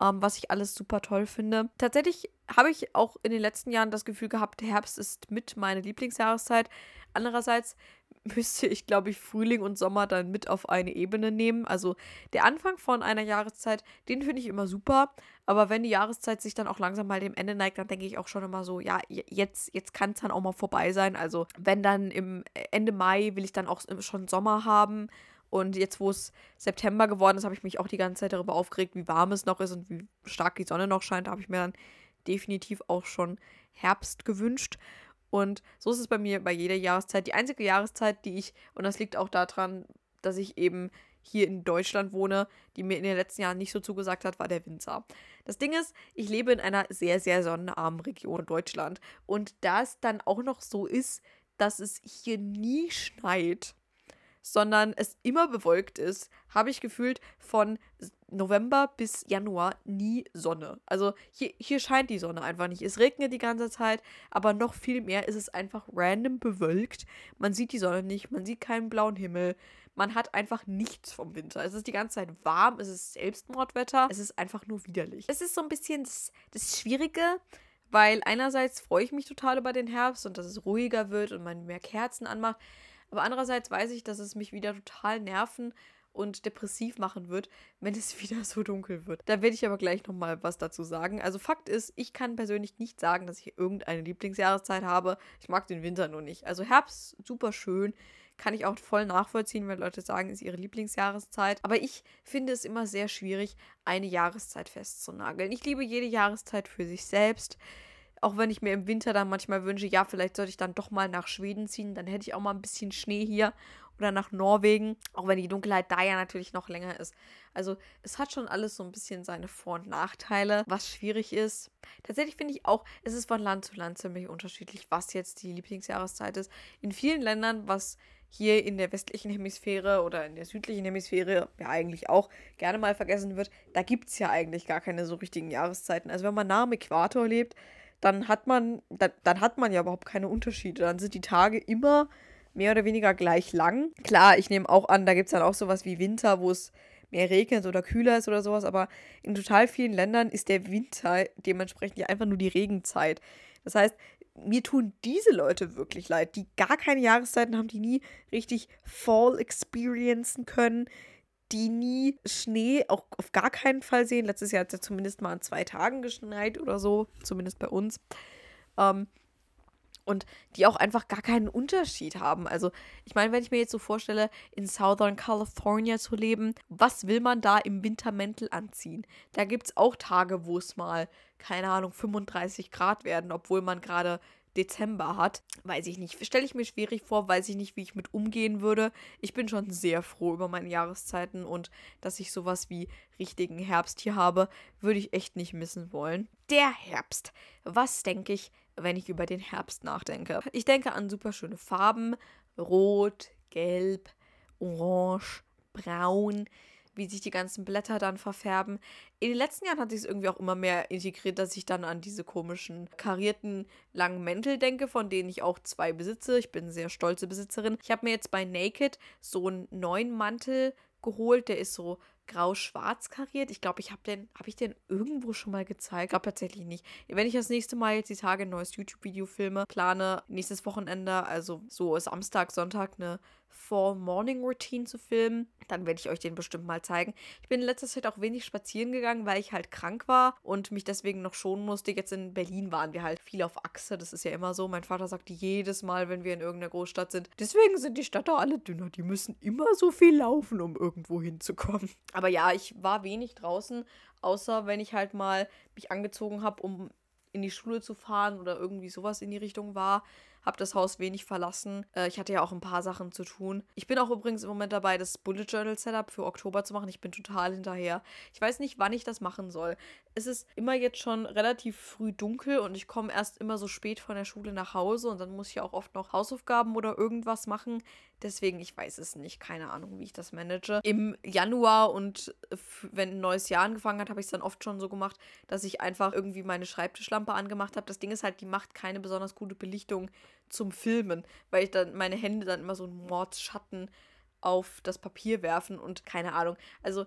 ähm, was ich alles super toll finde. Tatsächlich habe ich auch in den letzten Jahren das Gefühl gehabt, Herbst ist mit meine Lieblingsjahreszeit. Andererseits müsste ich, glaube ich, Frühling und Sommer dann mit auf eine Ebene nehmen. Also der Anfang von einer Jahreszeit, den finde ich immer super. Aber wenn die Jahreszeit sich dann auch langsam mal dem Ende neigt, dann denke ich auch schon immer so, ja, jetzt, jetzt kann es dann auch mal vorbei sein. Also wenn dann im Ende Mai will ich dann auch schon Sommer haben. Und jetzt, wo es September geworden ist, habe ich mich auch die ganze Zeit darüber aufgeregt, wie warm es noch ist und wie stark die Sonne noch scheint. Da habe ich mir dann definitiv auch schon Herbst gewünscht. Und so ist es bei mir bei jeder Jahreszeit. Die einzige Jahreszeit, die ich, und das liegt auch daran, dass ich eben hier in Deutschland wohne, die mir in den letzten Jahren nicht so zugesagt hat, war der Winter. Das Ding ist, ich lebe in einer sehr, sehr sonnenarmen Region Deutschland. Und da es dann auch noch so ist, dass es hier nie schneit, sondern es immer bewölkt ist, habe ich gefühlt von November bis Januar nie Sonne. Also hier, hier scheint die Sonne einfach nicht. Es regnet die ganze Zeit, aber noch viel mehr ist es einfach random bewölkt. Man sieht die Sonne nicht, man sieht keinen blauen Himmel. Man hat einfach nichts vom Winter. Es ist die ganze Zeit warm, es ist Selbstmordwetter, es ist einfach nur widerlich. Es ist so ein bisschen das, das Schwierige, weil einerseits freue ich mich total über den Herbst und dass es ruhiger wird und man mehr Kerzen anmacht. Aber andererseits weiß ich, dass es mich wieder total nerven und depressiv machen wird, wenn es wieder so dunkel wird. Da werde ich aber gleich nochmal was dazu sagen. Also Fakt ist, ich kann persönlich nicht sagen, dass ich irgendeine Lieblingsjahreszeit habe. Ich mag den Winter nur nicht. Also Herbst, super schön. Kann ich auch voll nachvollziehen, wenn Leute sagen, ist ihre Lieblingsjahreszeit. Aber ich finde es immer sehr schwierig, eine Jahreszeit festzunageln. Ich liebe jede Jahreszeit für sich selbst. Auch wenn ich mir im Winter dann manchmal wünsche, ja, vielleicht sollte ich dann doch mal nach Schweden ziehen, dann hätte ich auch mal ein bisschen Schnee hier oder nach Norwegen, auch wenn die Dunkelheit da ja natürlich noch länger ist. Also es hat schon alles so ein bisschen seine Vor- und Nachteile, was schwierig ist. Tatsächlich finde ich auch, es ist von Land zu Land ziemlich unterschiedlich, was jetzt die Lieblingsjahreszeit ist. In vielen Ländern, was hier in der westlichen Hemisphäre oder in der südlichen Hemisphäre ja eigentlich auch gerne mal vergessen wird, da gibt es ja eigentlich gar keine so richtigen Jahreszeiten. Also wenn man nah am Äquator lebt, dann hat man, dann, dann hat man ja überhaupt keine Unterschiede. Dann sind die Tage immer mehr oder weniger gleich lang. Klar, ich nehme auch an, da gibt es dann auch sowas wie Winter, wo es mehr regnet oder kühler ist oder sowas, aber in total vielen Ländern ist der Winter dementsprechend ja einfach nur die Regenzeit. Das heißt, mir tun diese Leute wirklich leid, die gar keine Jahreszeiten haben, die nie richtig Fall experiencen können, die nie Schnee auch auf gar keinen Fall sehen. Letztes Jahr hat es ja zumindest mal an zwei Tagen geschneit oder so, zumindest bei uns. Ähm, und die auch einfach gar keinen Unterschied haben. Also, ich meine, wenn ich mir jetzt so vorstelle, in Southern California zu leben, was will man da im Wintermäntel anziehen? Da gibt es auch Tage, wo es mal, keine Ahnung, 35 Grad werden, obwohl man gerade Dezember hat. Weiß ich nicht. Stelle ich mir schwierig vor, weiß ich nicht, wie ich mit umgehen würde. Ich bin schon sehr froh über meine Jahreszeiten und dass ich sowas wie richtigen Herbst hier habe, würde ich echt nicht missen wollen. Der Herbst. Was denke ich, wenn ich über den Herbst nachdenke? Ich denke an super schöne Farben. Rot, Gelb, Orange, Braun wie sich die ganzen Blätter dann verfärben. In den letzten Jahren hat sich es irgendwie auch immer mehr integriert, dass ich dann an diese komischen karierten langen Mäntel denke, von denen ich auch zwei besitze. Ich bin eine sehr stolze Besitzerin. Ich habe mir jetzt bei Naked so einen neuen Mantel geholt, der ist so grau-schwarz kariert. Ich glaube, ich habe den, habe ich den irgendwo schon mal gezeigt? Ich glaube tatsächlich nicht. Wenn ich das nächste Mal jetzt die Tage ein neues YouTube-Video filme, plane nächstes Wochenende, also so Samstag, Sonntag, eine Fall Morning Routine zu filmen, dann werde ich euch den bestimmt mal zeigen. Ich bin in letzter Zeit auch wenig spazieren gegangen, weil ich halt krank war und mich deswegen noch schonen musste. Jetzt in Berlin waren wir halt viel auf Achse, das ist ja immer so. Mein Vater sagt jedes Mal, wenn wir in irgendeiner Großstadt sind, deswegen sind die Städte alle dünner, die müssen immer so viel laufen, um irgendwo hinzukommen. Aber ja, ich war wenig draußen, außer wenn ich halt mal mich angezogen habe, um in die Schule zu fahren oder irgendwie sowas in die Richtung war habe das Haus wenig verlassen. Äh, ich hatte ja auch ein paar Sachen zu tun. Ich bin auch übrigens im Moment dabei, das Bullet Journal Setup für Oktober zu machen. Ich bin total hinterher. Ich weiß nicht, wann ich das machen soll. Es ist immer jetzt schon relativ früh dunkel und ich komme erst immer so spät von der Schule nach Hause und dann muss ich auch oft noch Hausaufgaben oder irgendwas machen. Deswegen, ich weiß es nicht. Keine Ahnung, wie ich das manage. Im Januar und wenn ein neues Jahr angefangen hat, habe ich es dann oft schon so gemacht, dass ich einfach irgendwie meine Schreibtischlampe angemacht habe. Das Ding ist halt, die macht keine besonders gute Belichtung zum Filmen, weil ich dann meine Hände dann immer so einen Mordsschatten auf das Papier werfen und keine Ahnung. Also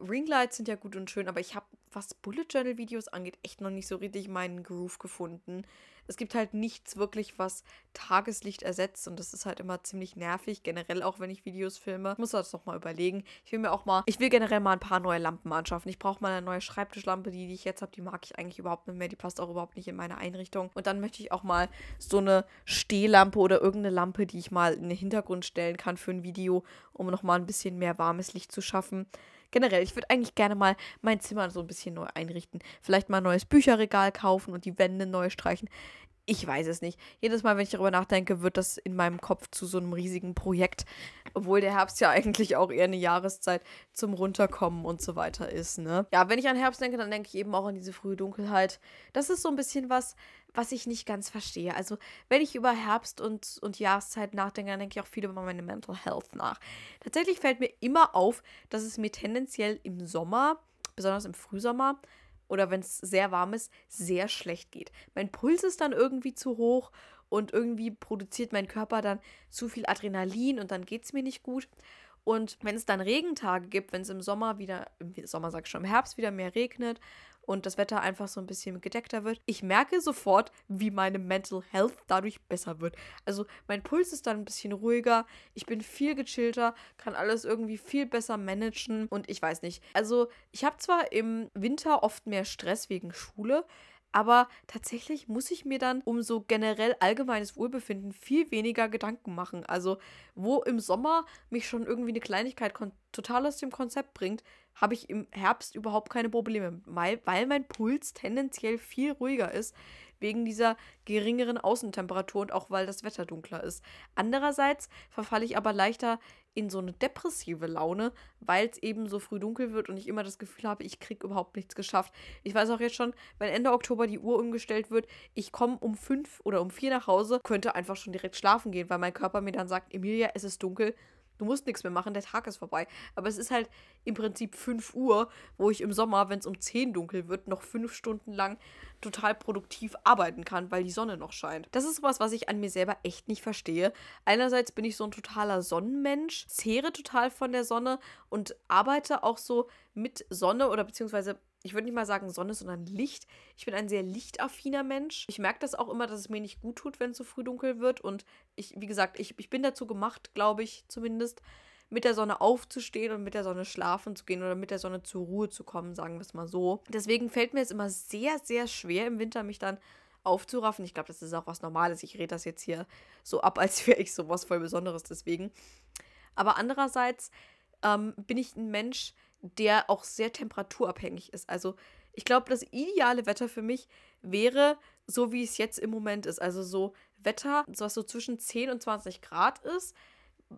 Ringlights sind ja gut und schön, aber ich habe, was Bullet Journal Videos angeht, echt noch nicht so richtig meinen Groove gefunden es gibt halt nichts wirklich, was Tageslicht ersetzt und das ist halt immer ziemlich nervig, generell auch wenn ich Videos filme. Ich muss das noch mal überlegen. Ich will mir auch mal, ich will generell mal ein paar neue Lampen anschaffen. Ich brauche mal eine neue Schreibtischlampe, die, die ich jetzt habe, die mag ich eigentlich überhaupt nicht mehr. Die passt auch überhaupt nicht in meine Einrichtung. Und dann möchte ich auch mal so eine Stehlampe oder irgendeine Lampe, die ich mal in den Hintergrund stellen kann für ein Video, um noch mal ein bisschen mehr warmes Licht zu schaffen generell, ich würde eigentlich gerne mal mein Zimmer so ein bisschen neu einrichten. Vielleicht mal ein neues Bücherregal kaufen und die Wände neu streichen. Ich weiß es nicht. Jedes Mal, wenn ich darüber nachdenke, wird das in meinem Kopf zu so einem riesigen Projekt. Obwohl der Herbst ja eigentlich auch eher eine Jahreszeit zum Runterkommen und so weiter ist, ne? Ja, wenn ich an Herbst denke, dann denke ich eben auch an diese frühe Dunkelheit. Das ist so ein bisschen was, was ich nicht ganz verstehe. Also, wenn ich über Herbst und, und Jahreszeit nachdenke, dann denke ich auch viel über meine Mental Health nach. Tatsächlich fällt mir immer auf, dass es mir tendenziell im Sommer, besonders im Frühsommer, oder wenn es sehr warm ist, sehr schlecht geht. Mein Puls ist dann irgendwie zu hoch und irgendwie produziert mein Körper dann zu viel Adrenalin und dann geht es mir nicht gut. Und wenn es dann Regentage gibt, wenn es im Sommer wieder, im Sommer sag ich schon, im Herbst wieder mehr regnet und das Wetter einfach so ein bisschen gedeckter wird, ich merke sofort, wie meine Mental Health dadurch besser wird. Also mein Puls ist dann ein bisschen ruhiger, ich bin viel gechillter, kann alles irgendwie viel besser managen und ich weiß nicht. Also ich habe zwar im Winter oft mehr Stress wegen Schule, aber tatsächlich muss ich mir dann um so generell allgemeines Wohlbefinden viel weniger Gedanken machen. Also, wo im Sommer mich schon irgendwie eine Kleinigkeit total aus dem Konzept bringt, habe ich im Herbst überhaupt keine Probleme, weil, mein Puls tendenziell viel ruhiger ist, wegen dieser geringeren Außentemperatur und auch weil das Wetter dunkler ist. Andererseits verfalle ich aber leichter in so eine depressive Laune, weil es eben so früh dunkel wird und ich immer das Gefühl habe, ich kriege überhaupt nichts geschafft. Ich weiß auch jetzt schon, wenn Ende Oktober die Uhr umgestellt wird, ich komme um fünf oder um vier nach Hause, könnte einfach schon direkt schlafen gehen, weil mein Körper mir dann sagt, Emilia, es ist dunkel, Du musst nichts mehr machen, der Tag ist vorbei. Aber es ist halt im Prinzip 5 Uhr, wo ich im Sommer, wenn es um 10 dunkel wird, noch 5 Stunden lang total produktiv arbeiten kann, weil die Sonne noch scheint. Das ist was, was ich an mir selber echt nicht verstehe. Einerseits bin ich so ein totaler Sonnenmensch, zehre total von der Sonne und arbeite auch so mit Sonne oder beziehungsweise ich würde nicht mal sagen Sonne, sondern Licht. Ich bin ein sehr lichtaffiner Mensch. Ich merke das auch immer, dass es mir nicht gut tut, wenn es so früh dunkel wird. Und ich, wie gesagt, ich, ich bin dazu gemacht, glaube ich zumindest, mit der Sonne aufzustehen und mit der Sonne schlafen zu gehen oder mit der Sonne zur Ruhe zu kommen, sagen wir es mal so. Deswegen fällt mir es immer sehr, sehr schwer im Winter, mich dann aufzuraffen. Ich glaube, das ist auch was Normales. Ich rede das jetzt hier so ab, als wäre ich sowas voll Besonderes deswegen. Aber andererseits ähm, bin ich ein Mensch, der auch sehr temperaturabhängig ist. Also ich glaube, das ideale Wetter für mich wäre so, wie es jetzt im Moment ist. Also so Wetter, was so zwischen 10 und 20 Grad ist,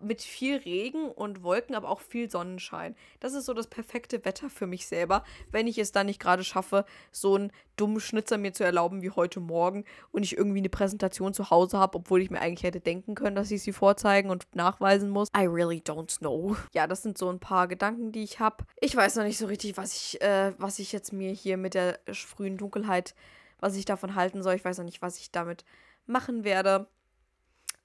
mit viel Regen und Wolken, aber auch viel Sonnenschein. Das ist so das perfekte Wetter für mich selber, wenn ich es dann nicht gerade schaffe, so einen dummen Schnitzer mir zu erlauben wie heute Morgen und ich irgendwie eine Präsentation zu Hause habe, obwohl ich mir eigentlich hätte denken können, dass ich sie vorzeigen und nachweisen muss. I really don't know. Ja, das sind so ein paar Gedanken, die ich habe. Ich weiß noch nicht so richtig, was ich, äh, was ich jetzt mir hier mit der frühen Dunkelheit, was ich davon halten soll. Ich weiß noch nicht, was ich damit machen werde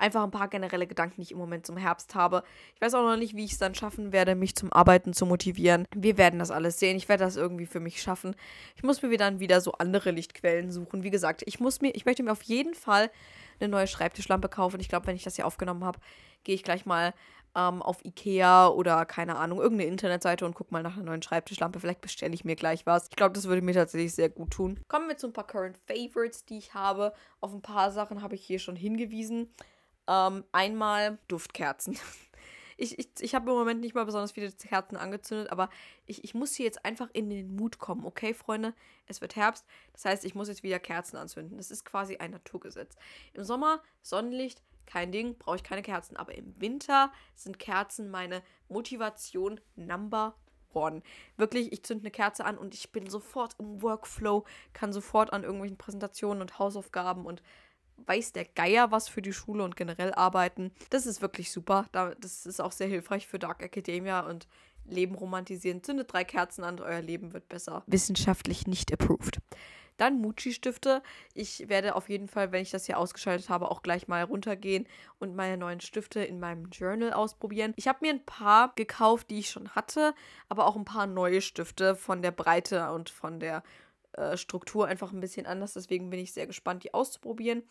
einfach ein paar generelle Gedanken, die ich im Moment zum Herbst habe. Ich weiß auch noch nicht, wie ich es dann schaffen werde, mich zum Arbeiten zu motivieren. Wir werden das alles sehen. Ich werde das irgendwie für mich schaffen. Ich muss mir dann wieder so andere Lichtquellen suchen. Wie gesagt, ich muss mir, ich möchte mir auf jeden Fall eine neue Schreibtischlampe kaufen. Ich glaube, wenn ich das hier aufgenommen habe, gehe ich gleich mal ähm, auf Ikea oder keine Ahnung, irgendeine Internetseite und gucke mal nach einer neuen Schreibtischlampe. Vielleicht bestelle ich mir gleich was. Ich glaube, das würde mir tatsächlich sehr gut tun. Kommen wir zu ein paar Current Favorites, die ich habe. Auf ein paar Sachen habe ich hier schon hingewiesen. Ähm, einmal Duftkerzen. Ich, ich, ich habe im Moment nicht mal besonders viele Kerzen angezündet, aber ich, ich muss hier jetzt einfach in den Mut kommen, okay, Freunde? Es wird Herbst, das heißt, ich muss jetzt wieder Kerzen anzünden. Das ist quasi ein Naturgesetz. Im Sommer Sonnenlicht, kein Ding, brauche ich keine Kerzen. Aber im Winter sind Kerzen meine Motivation Number One. Wirklich, ich zünde eine Kerze an und ich bin sofort im Workflow, kann sofort an irgendwelchen Präsentationen und Hausaufgaben und weiß der Geier was für die Schule und generell arbeiten. Das ist wirklich super. Das ist auch sehr hilfreich für Dark Academia und Leben romantisieren. Zündet drei Kerzen an, euer Leben wird besser. Wissenschaftlich nicht approved. Dann Muji-Stifte. Ich werde auf jeden Fall, wenn ich das hier ausgeschaltet habe, auch gleich mal runtergehen und meine neuen Stifte in meinem Journal ausprobieren. Ich habe mir ein paar gekauft, die ich schon hatte, aber auch ein paar neue Stifte von der Breite und von der äh, Struktur einfach ein bisschen anders. Deswegen bin ich sehr gespannt, die auszuprobieren.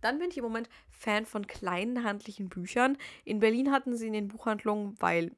Dann bin ich im Moment Fan von kleinen handlichen Büchern. In Berlin hatten sie in den Buchhandlungen, weil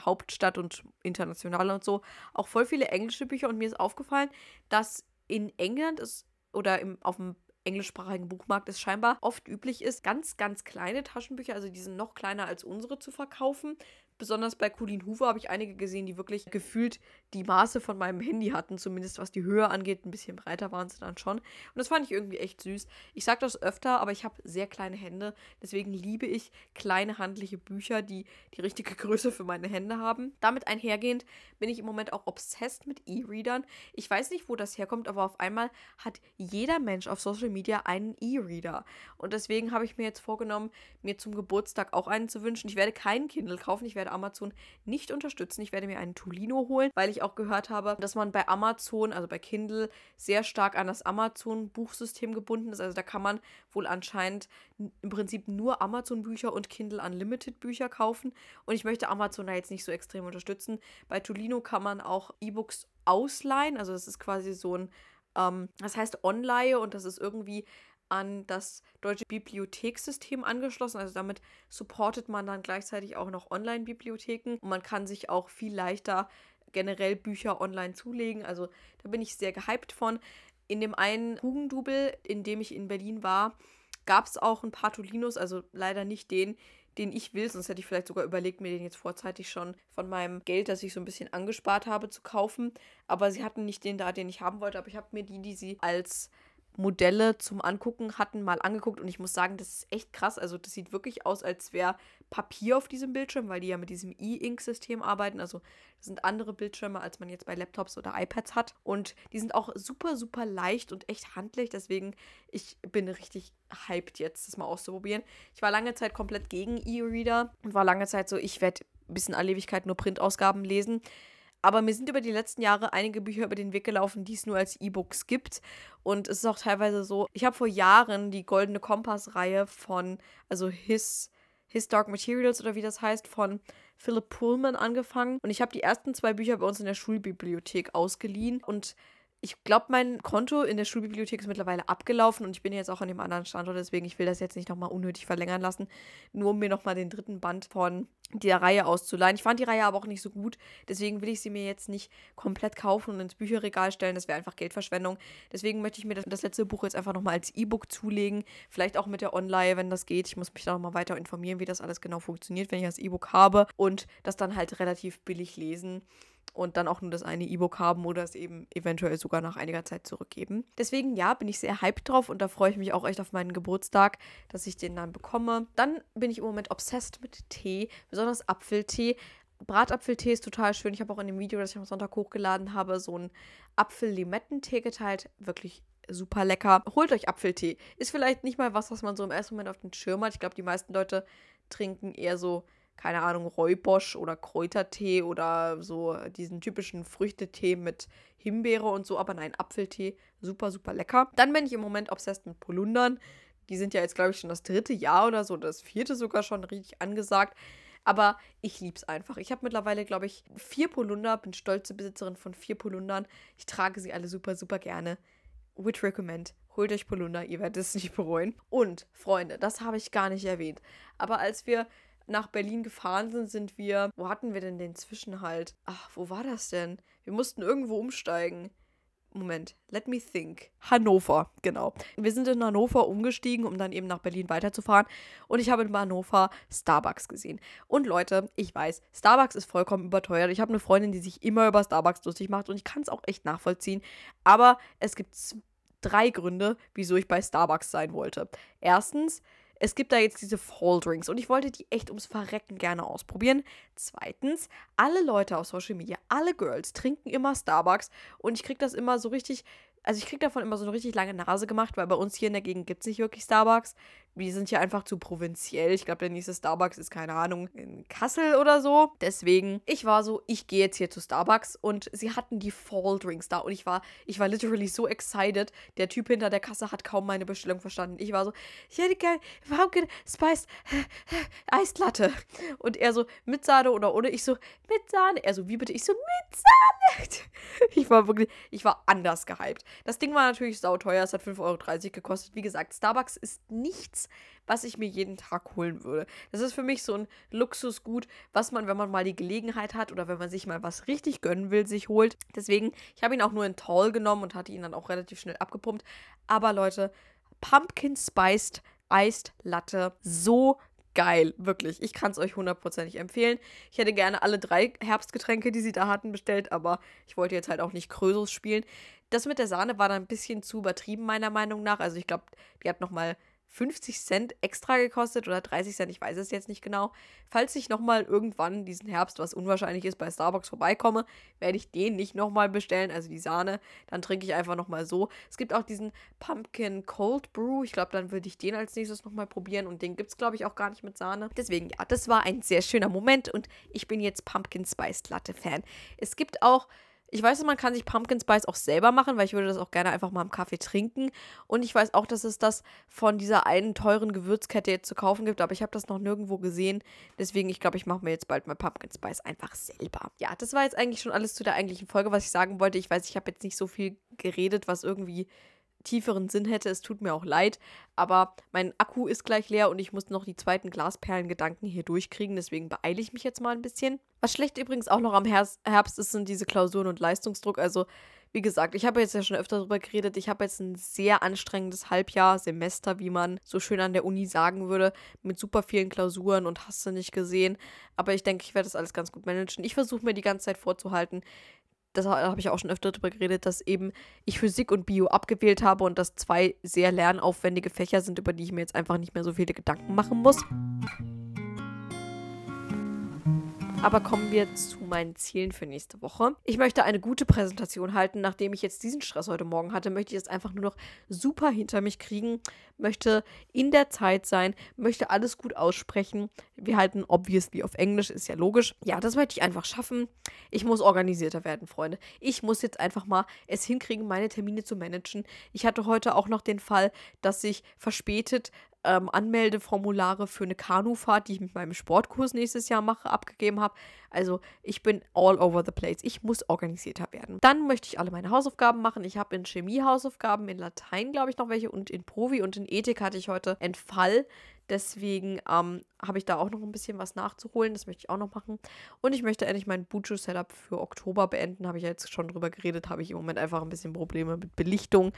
Hauptstadt und international und so, auch voll viele englische Bücher. Und mir ist aufgefallen, dass in England es oder im, auf dem englischsprachigen Buchmarkt es scheinbar oft üblich ist, ganz, ganz kleine Taschenbücher, also die sind noch kleiner als unsere, zu verkaufen. Besonders bei Colleen Hoover habe ich einige gesehen, die wirklich gefühlt die Maße von meinem Handy hatten, zumindest was die Höhe angeht. Ein bisschen breiter waren sie dann schon. Und das fand ich irgendwie echt süß. Ich sage das öfter, aber ich habe sehr kleine Hände. Deswegen liebe ich kleine handliche Bücher, die die richtige Größe für meine Hände haben. Damit einhergehend bin ich im Moment auch obsessed mit E-Readern. Ich weiß nicht, wo das herkommt, aber auf einmal hat jeder Mensch auf Social Media einen E-Reader. Und deswegen habe ich mir jetzt vorgenommen, mir zum Geburtstag auch einen zu wünschen. Ich werde keinen Kindle kaufen. Ich werde werde Amazon nicht unterstützen. Ich werde mir einen Tolino holen, weil ich auch gehört habe, dass man bei Amazon, also bei Kindle, sehr stark an das Amazon-Buchsystem gebunden ist. Also da kann man wohl anscheinend im Prinzip nur Amazon-Bücher und Kindle Unlimited-Bücher kaufen. Und ich möchte Amazon da jetzt nicht so extrem unterstützen. Bei Tolino kann man auch E-Books ausleihen. Also das ist quasi so ein ähm, das heißt Online und das ist irgendwie an das deutsche Bibliothekssystem angeschlossen. Also damit supportet man dann gleichzeitig auch noch Online-Bibliotheken und man kann sich auch viel leichter generell Bücher online zulegen. Also da bin ich sehr gehypt von. In dem einen Hugendubel, in dem ich in Berlin war, gab es auch ein paar Tolinos, also leider nicht den, den ich will, sonst hätte ich vielleicht sogar überlegt, mir den jetzt vorzeitig schon von meinem Geld, das ich so ein bisschen angespart habe, zu kaufen. Aber sie hatten nicht den da, den ich haben wollte, aber ich habe mir die, die sie als Modelle zum Angucken hatten, mal angeguckt und ich muss sagen, das ist echt krass. Also das sieht wirklich aus, als wäre Papier auf diesem Bildschirm, weil die ja mit diesem E-Ink-System arbeiten. Also das sind andere Bildschirme, als man jetzt bei Laptops oder iPads hat. Und die sind auch super, super leicht und echt handlich. Deswegen, ich bin richtig hyped jetzt, das mal auszuprobieren. Ich war lange Zeit komplett gegen E-Reader und war lange Zeit so, ich werde bis in alle Ewigkeit nur Printausgaben lesen. Aber mir sind über die letzten Jahre einige Bücher über den Weg gelaufen, die es nur als E-Books gibt. Und es ist auch teilweise so, ich habe vor Jahren die Goldene Kompass-Reihe von, also His, His Dark Materials oder wie das heißt, von Philip Pullman angefangen. Und ich habe die ersten zwei Bücher bei uns in der Schulbibliothek ausgeliehen. Und ich glaube, mein Konto in der Schulbibliothek ist mittlerweile abgelaufen und ich bin jetzt auch an dem anderen Standort, deswegen ich will das jetzt nicht nochmal unnötig verlängern lassen, nur um mir nochmal den dritten Band von der Reihe auszuleihen. Ich fand die Reihe aber auch nicht so gut, deswegen will ich sie mir jetzt nicht komplett kaufen und ins Bücherregal stellen, das wäre einfach Geldverschwendung. Deswegen möchte ich mir das, das letzte Buch jetzt einfach nochmal als E-Book zulegen, vielleicht auch mit der Online, wenn das geht. Ich muss mich da nochmal weiter informieren, wie das alles genau funktioniert, wenn ich das E-Book habe und das dann halt relativ billig lesen und dann auch nur das eine E-Book haben oder es eben eventuell sogar nach einiger Zeit zurückgeben. Deswegen ja, bin ich sehr hyped drauf und da freue ich mich auch echt auf meinen Geburtstag, dass ich den dann bekomme. Dann bin ich im Moment obsessed mit Tee, besonders Apfeltee. Bratapfeltee ist total schön. Ich habe auch in dem Video, das ich am Sonntag hochgeladen habe, so einen Apfel-Limettentee geteilt. Wirklich super lecker. Holt euch Apfeltee. Ist vielleicht nicht mal was, was man so im ersten Moment auf den Schirm hat. Ich glaube, die meisten Leute trinken eher so keine Ahnung, Räubosch oder Kräutertee oder so diesen typischen Früchtetee mit Himbeere und so, aber nein, Apfeltee, super, super lecker. Dann bin ich im Moment obsessed mit Polundern. Die sind ja jetzt, glaube ich, schon das dritte Jahr oder so, das vierte sogar schon richtig angesagt. Aber ich liebe es einfach. Ich habe mittlerweile, glaube ich, vier Polunder, bin stolze Besitzerin von vier Polundern. Ich trage sie alle super, super gerne. Would recommend. Holt euch Polunder, ihr werdet es nicht bereuen. Und, Freunde, das habe ich gar nicht erwähnt. Aber als wir nach Berlin gefahren sind, sind wir. Wo hatten wir denn den Zwischenhalt? Ach, wo war das denn? Wir mussten irgendwo umsteigen. Moment, let me think. Hannover, genau. Wir sind in Hannover umgestiegen, um dann eben nach Berlin weiterzufahren. Und ich habe in Hannover Starbucks gesehen. Und Leute, ich weiß, Starbucks ist vollkommen überteuert. Ich habe eine Freundin, die sich immer über Starbucks lustig macht und ich kann es auch echt nachvollziehen. Aber es gibt drei Gründe, wieso ich bei Starbucks sein wollte. Erstens, es gibt da jetzt diese Fall Drinks und ich wollte die echt ums Verrecken gerne ausprobieren. Zweitens, alle Leute auf Social Media, alle Girls trinken immer Starbucks und ich kriege das immer so richtig, also ich kriege davon immer so eine richtig lange Nase gemacht, weil bei uns hier in der Gegend gibt es nicht wirklich Starbucks. Wir sind hier einfach zu provinziell. Ich glaube, der nächste Starbucks ist, keine Ahnung, in Kassel oder so. Deswegen, ich war so, ich gehe jetzt hier zu Starbucks und sie hatten die Fall Drinks da und ich war, ich war literally so excited. Der Typ hinter der Kasse hat kaum meine Bestellung verstanden. Ich war so, ich hätte gerne Pumpkin Spice Eislatte. Und er so, mit Sahne oder ohne? Ich so, mit Sahne. Er so, wie bitte? Ich so, mit Sahne. Ich war wirklich, ich war anders gehypt. Das Ding war natürlich sauteuer. Es hat 5,30 Euro gekostet. Wie gesagt, Starbucks ist nichts, was ich mir jeden Tag holen würde. Das ist für mich so ein Luxusgut, was man, wenn man mal die Gelegenheit hat oder wenn man sich mal was richtig gönnen will, sich holt. Deswegen, ich habe ihn auch nur in Tall genommen und hatte ihn dann auch relativ schnell abgepumpt. Aber Leute, Pumpkin Spiced Iced Latte, so geil, wirklich. Ich kann es euch hundertprozentig empfehlen. Ich hätte gerne alle drei Herbstgetränke, die sie da hatten, bestellt, aber ich wollte jetzt halt auch nicht Krösus spielen. Das mit der Sahne war dann ein bisschen zu übertrieben, meiner Meinung nach. Also ich glaube, die hat nochmal 50 Cent extra gekostet oder 30 Cent, ich weiß es jetzt nicht genau. Falls ich nochmal irgendwann diesen Herbst, was unwahrscheinlich ist, bei Starbucks vorbeikomme, werde ich den nicht nochmal bestellen, also die Sahne. Dann trinke ich einfach nochmal so. Es gibt auch diesen Pumpkin Cold Brew. Ich glaube, dann würde ich den als nächstes nochmal probieren und den gibt es, glaube ich, auch gar nicht mit Sahne. Deswegen, ja, das war ein sehr schöner Moment und ich bin jetzt Pumpkin Spiced Latte Fan. Es gibt auch ich weiß, man kann sich Pumpkin Spice auch selber machen, weil ich würde das auch gerne einfach mal im Kaffee trinken. Und ich weiß auch, dass es das von dieser einen teuren Gewürzkette jetzt zu kaufen gibt, aber ich habe das noch nirgendwo gesehen. Deswegen, ich glaube, ich mache mir jetzt bald mal Pumpkin Spice einfach selber. Ja, das war jetzt eigentlich schon alles zu der eigentlichen Folge, was ich sagen wollte. Ich weiß, ich habe jetzt nicht so viel geredet, was irgendwie tieferen Sinn hätte. Es tut mir auch leid, aber mein Akku ist gleich leer und ich muss noch die zweiten Glasperlengedanken hier durchkriegen. Deswegen beeile ich mich jetzt mal ein bisschen. Was schlecht übrigens auch noch am Herbst ist, sind diese Klausuren und Leistungsdruck. Also, wie gesagt, ich habe jetzt ja schon öfter darüber geredet. Ich habe jetzt ein sehr anstrengendes Halbjahr, Semester, wie man so schön an der Uni sagen würde, mit super vielen Klausuren und hast du nicht gesehen. Aber ich denke, ich werde das alles ganz gut managen. Ich versuche mir die ganze Zeit vorzuhalten, das habe ich auch schon öfter darüber geredet, dass eben ich Physik und Bio abgewählt habe und das zwei sehr lernaufwendige Fächer sind, über die ich mir jetzt einfach nicht mehr so viele Gedanken machen muss. Aber kommen wir zu meinen Zielen für nächste Woche. Ich möchte eine gute Präsentation halten. Nachdem ich jetzt diesen Stress heute Morgen hatte, möchte ich es einfach nur noch super hinter mich kriegen. Möchte in der Zeit sein, möchte alles gut aussprechen. Wir halten obviously auf Englisch, ist ja logisch. Ja, das möchte ich einfach schaffen. Ich muss organisierter werden, Freunde. Ich muss jetzt einfach mal es hinkriegen, meine Termine zu managen. Ich hatte heute auch noch den Fall, dass ich verspätet ähm, Anmeldeformulare für eine Kanufahrt, die ich mit meinem Sportkurs nächstes Jahr mache, abgegeben habe. Also ich bin all over the place. Ich muss organisierter werden. Dann möchte ich alle meine Hausaufgaben machen. Ich habe in Chemie Hausaufgaben, in Latein glaube ich noch welche und in Provi und in Ethik hatte ich heute Entfall. Deswegen ähm, habe ich da auch noch ein bisschen was nachzuholen. Das möchte ich auch noch machen. Und ich möchte endlich mein Bujo-Setup für Oktober beenden. Habe ich ja jetzt schon drüber geredet. Habe ich im Moment einfach ein bisschen Probleme mit Belichtung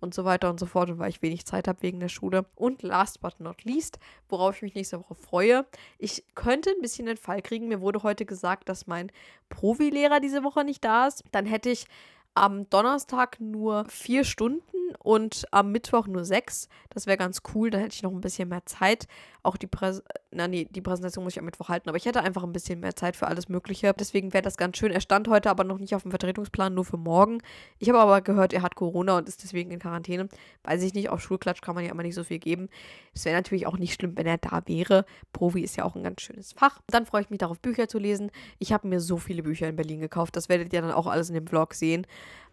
und so weiter und so fort. Und weil ich wenig Zeit habe wegen der Schule. Und last but not least, worauf ich mich nächste Woche freue. Ich könnte ein bisschen den Fall kriegen. Mir wurde heute gesagt, dass mein Provi-Lehrer diese Woche nicht da ist. Dann hätte ich am Donnerstag nur vier Stunden und am Mittwoch nur sechs. Das wäre ganz cool, dann hätte ich noch ein bisschen mehr Zeit. Auch die, Präs Na, nee, die Präsentation muss ich am Mittwoch halten, aber ich hätte einfach ein bisschen mehr Zeit für alles Mögliche. Deswegen wäre das ganz schön. Er stand heute aber noch nicht auf dem Vertretungsplan, nur für morgen. Ich habe aber gehört, er hat Corona und ist deswegen in Quarantäne. Weiß ich nicht, auf Schulklatsch kann man ja immer nicht so viel geben. Es wäre natürlich auch nicht schlimm, wenn er da wäre. Provi ist ja auch ein ganz schönes Fach. Dann freue ich mich darauf, Bücher zu lesen. Ich habe mir so viele Bücher in Berlin gekauft. Das werdet ihr dann auch alles in dem Vlog sehen.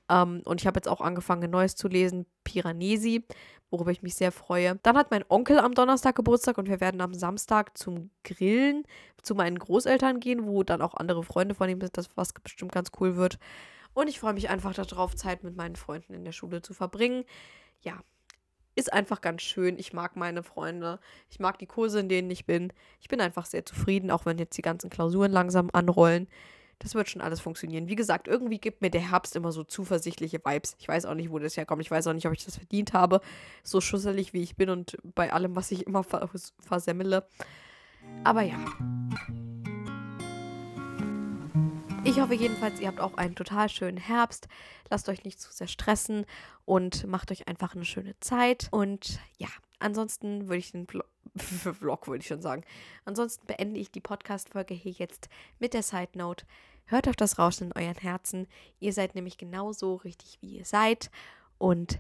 Ähm, und ich habe jetzt auch angefangen, ein neues zu lesen, Piranesi, worüber ich mich sehr freue. Dann hat mein Onkel am Donnerstag Geburtstag und wir werden am Samstag zum Grillen zu meinen Großeltern gehen, wo dann auch andere Freunde von ihm sind, das was bestimmt ganz cool wird. Und ich freue mich einfach darauf, Zeit mit meinen Freunden in der Schule zu verbringen. Ja, ist einfach ganz schön. Ich mag meine Freunde. Ich mag die Kurse, in denen ich bin. Ich bin einfach sehr zufrieden, auch wenn jetzt die ganzen Klausuren langsam anrollen. Das wird schon alles funktionieren. Wie gesagt, irgendwie gibt mir der Herbst immer so zuversichtliche Vibes. Ich weiß auch nicht, wo das herkommt. Ich weiß auch nicht, ob ich das verdient habe. So schusselig wie ich bin und bei allem, was ich immer versemmele. Aber ja. Ich hoffe jedenfalls, ihr habt auch einen total schönen Herbst. Lasst euch nicht zu sehr stressen und macht euch einfach eine schöne Zeit. Und ja, ansonsten würde ich den Vlog, Vlog würde ich schon sagen. Ansonsten beende ich die Podcast-Folge hier jetzt mit der Side Note. Hört auf das Rauschen in euren Herzen. Ihr seid nämlich genauso richtig, wie ihr seid. Und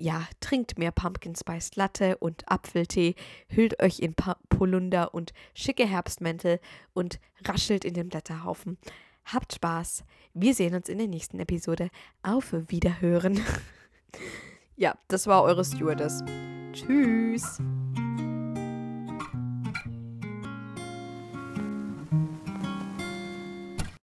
ja, trinkt mehr Pumpkin Spice Latte und Apfeltee, hüllt euch in pa Polunder und schicke Herbstmäntel und raschelt in den Blätterhaufen. Habt Spaß. Wir sehen uns in der nächsten Episode. Auf Wiederhören. ja, das war eure Stewardess. Tschüss.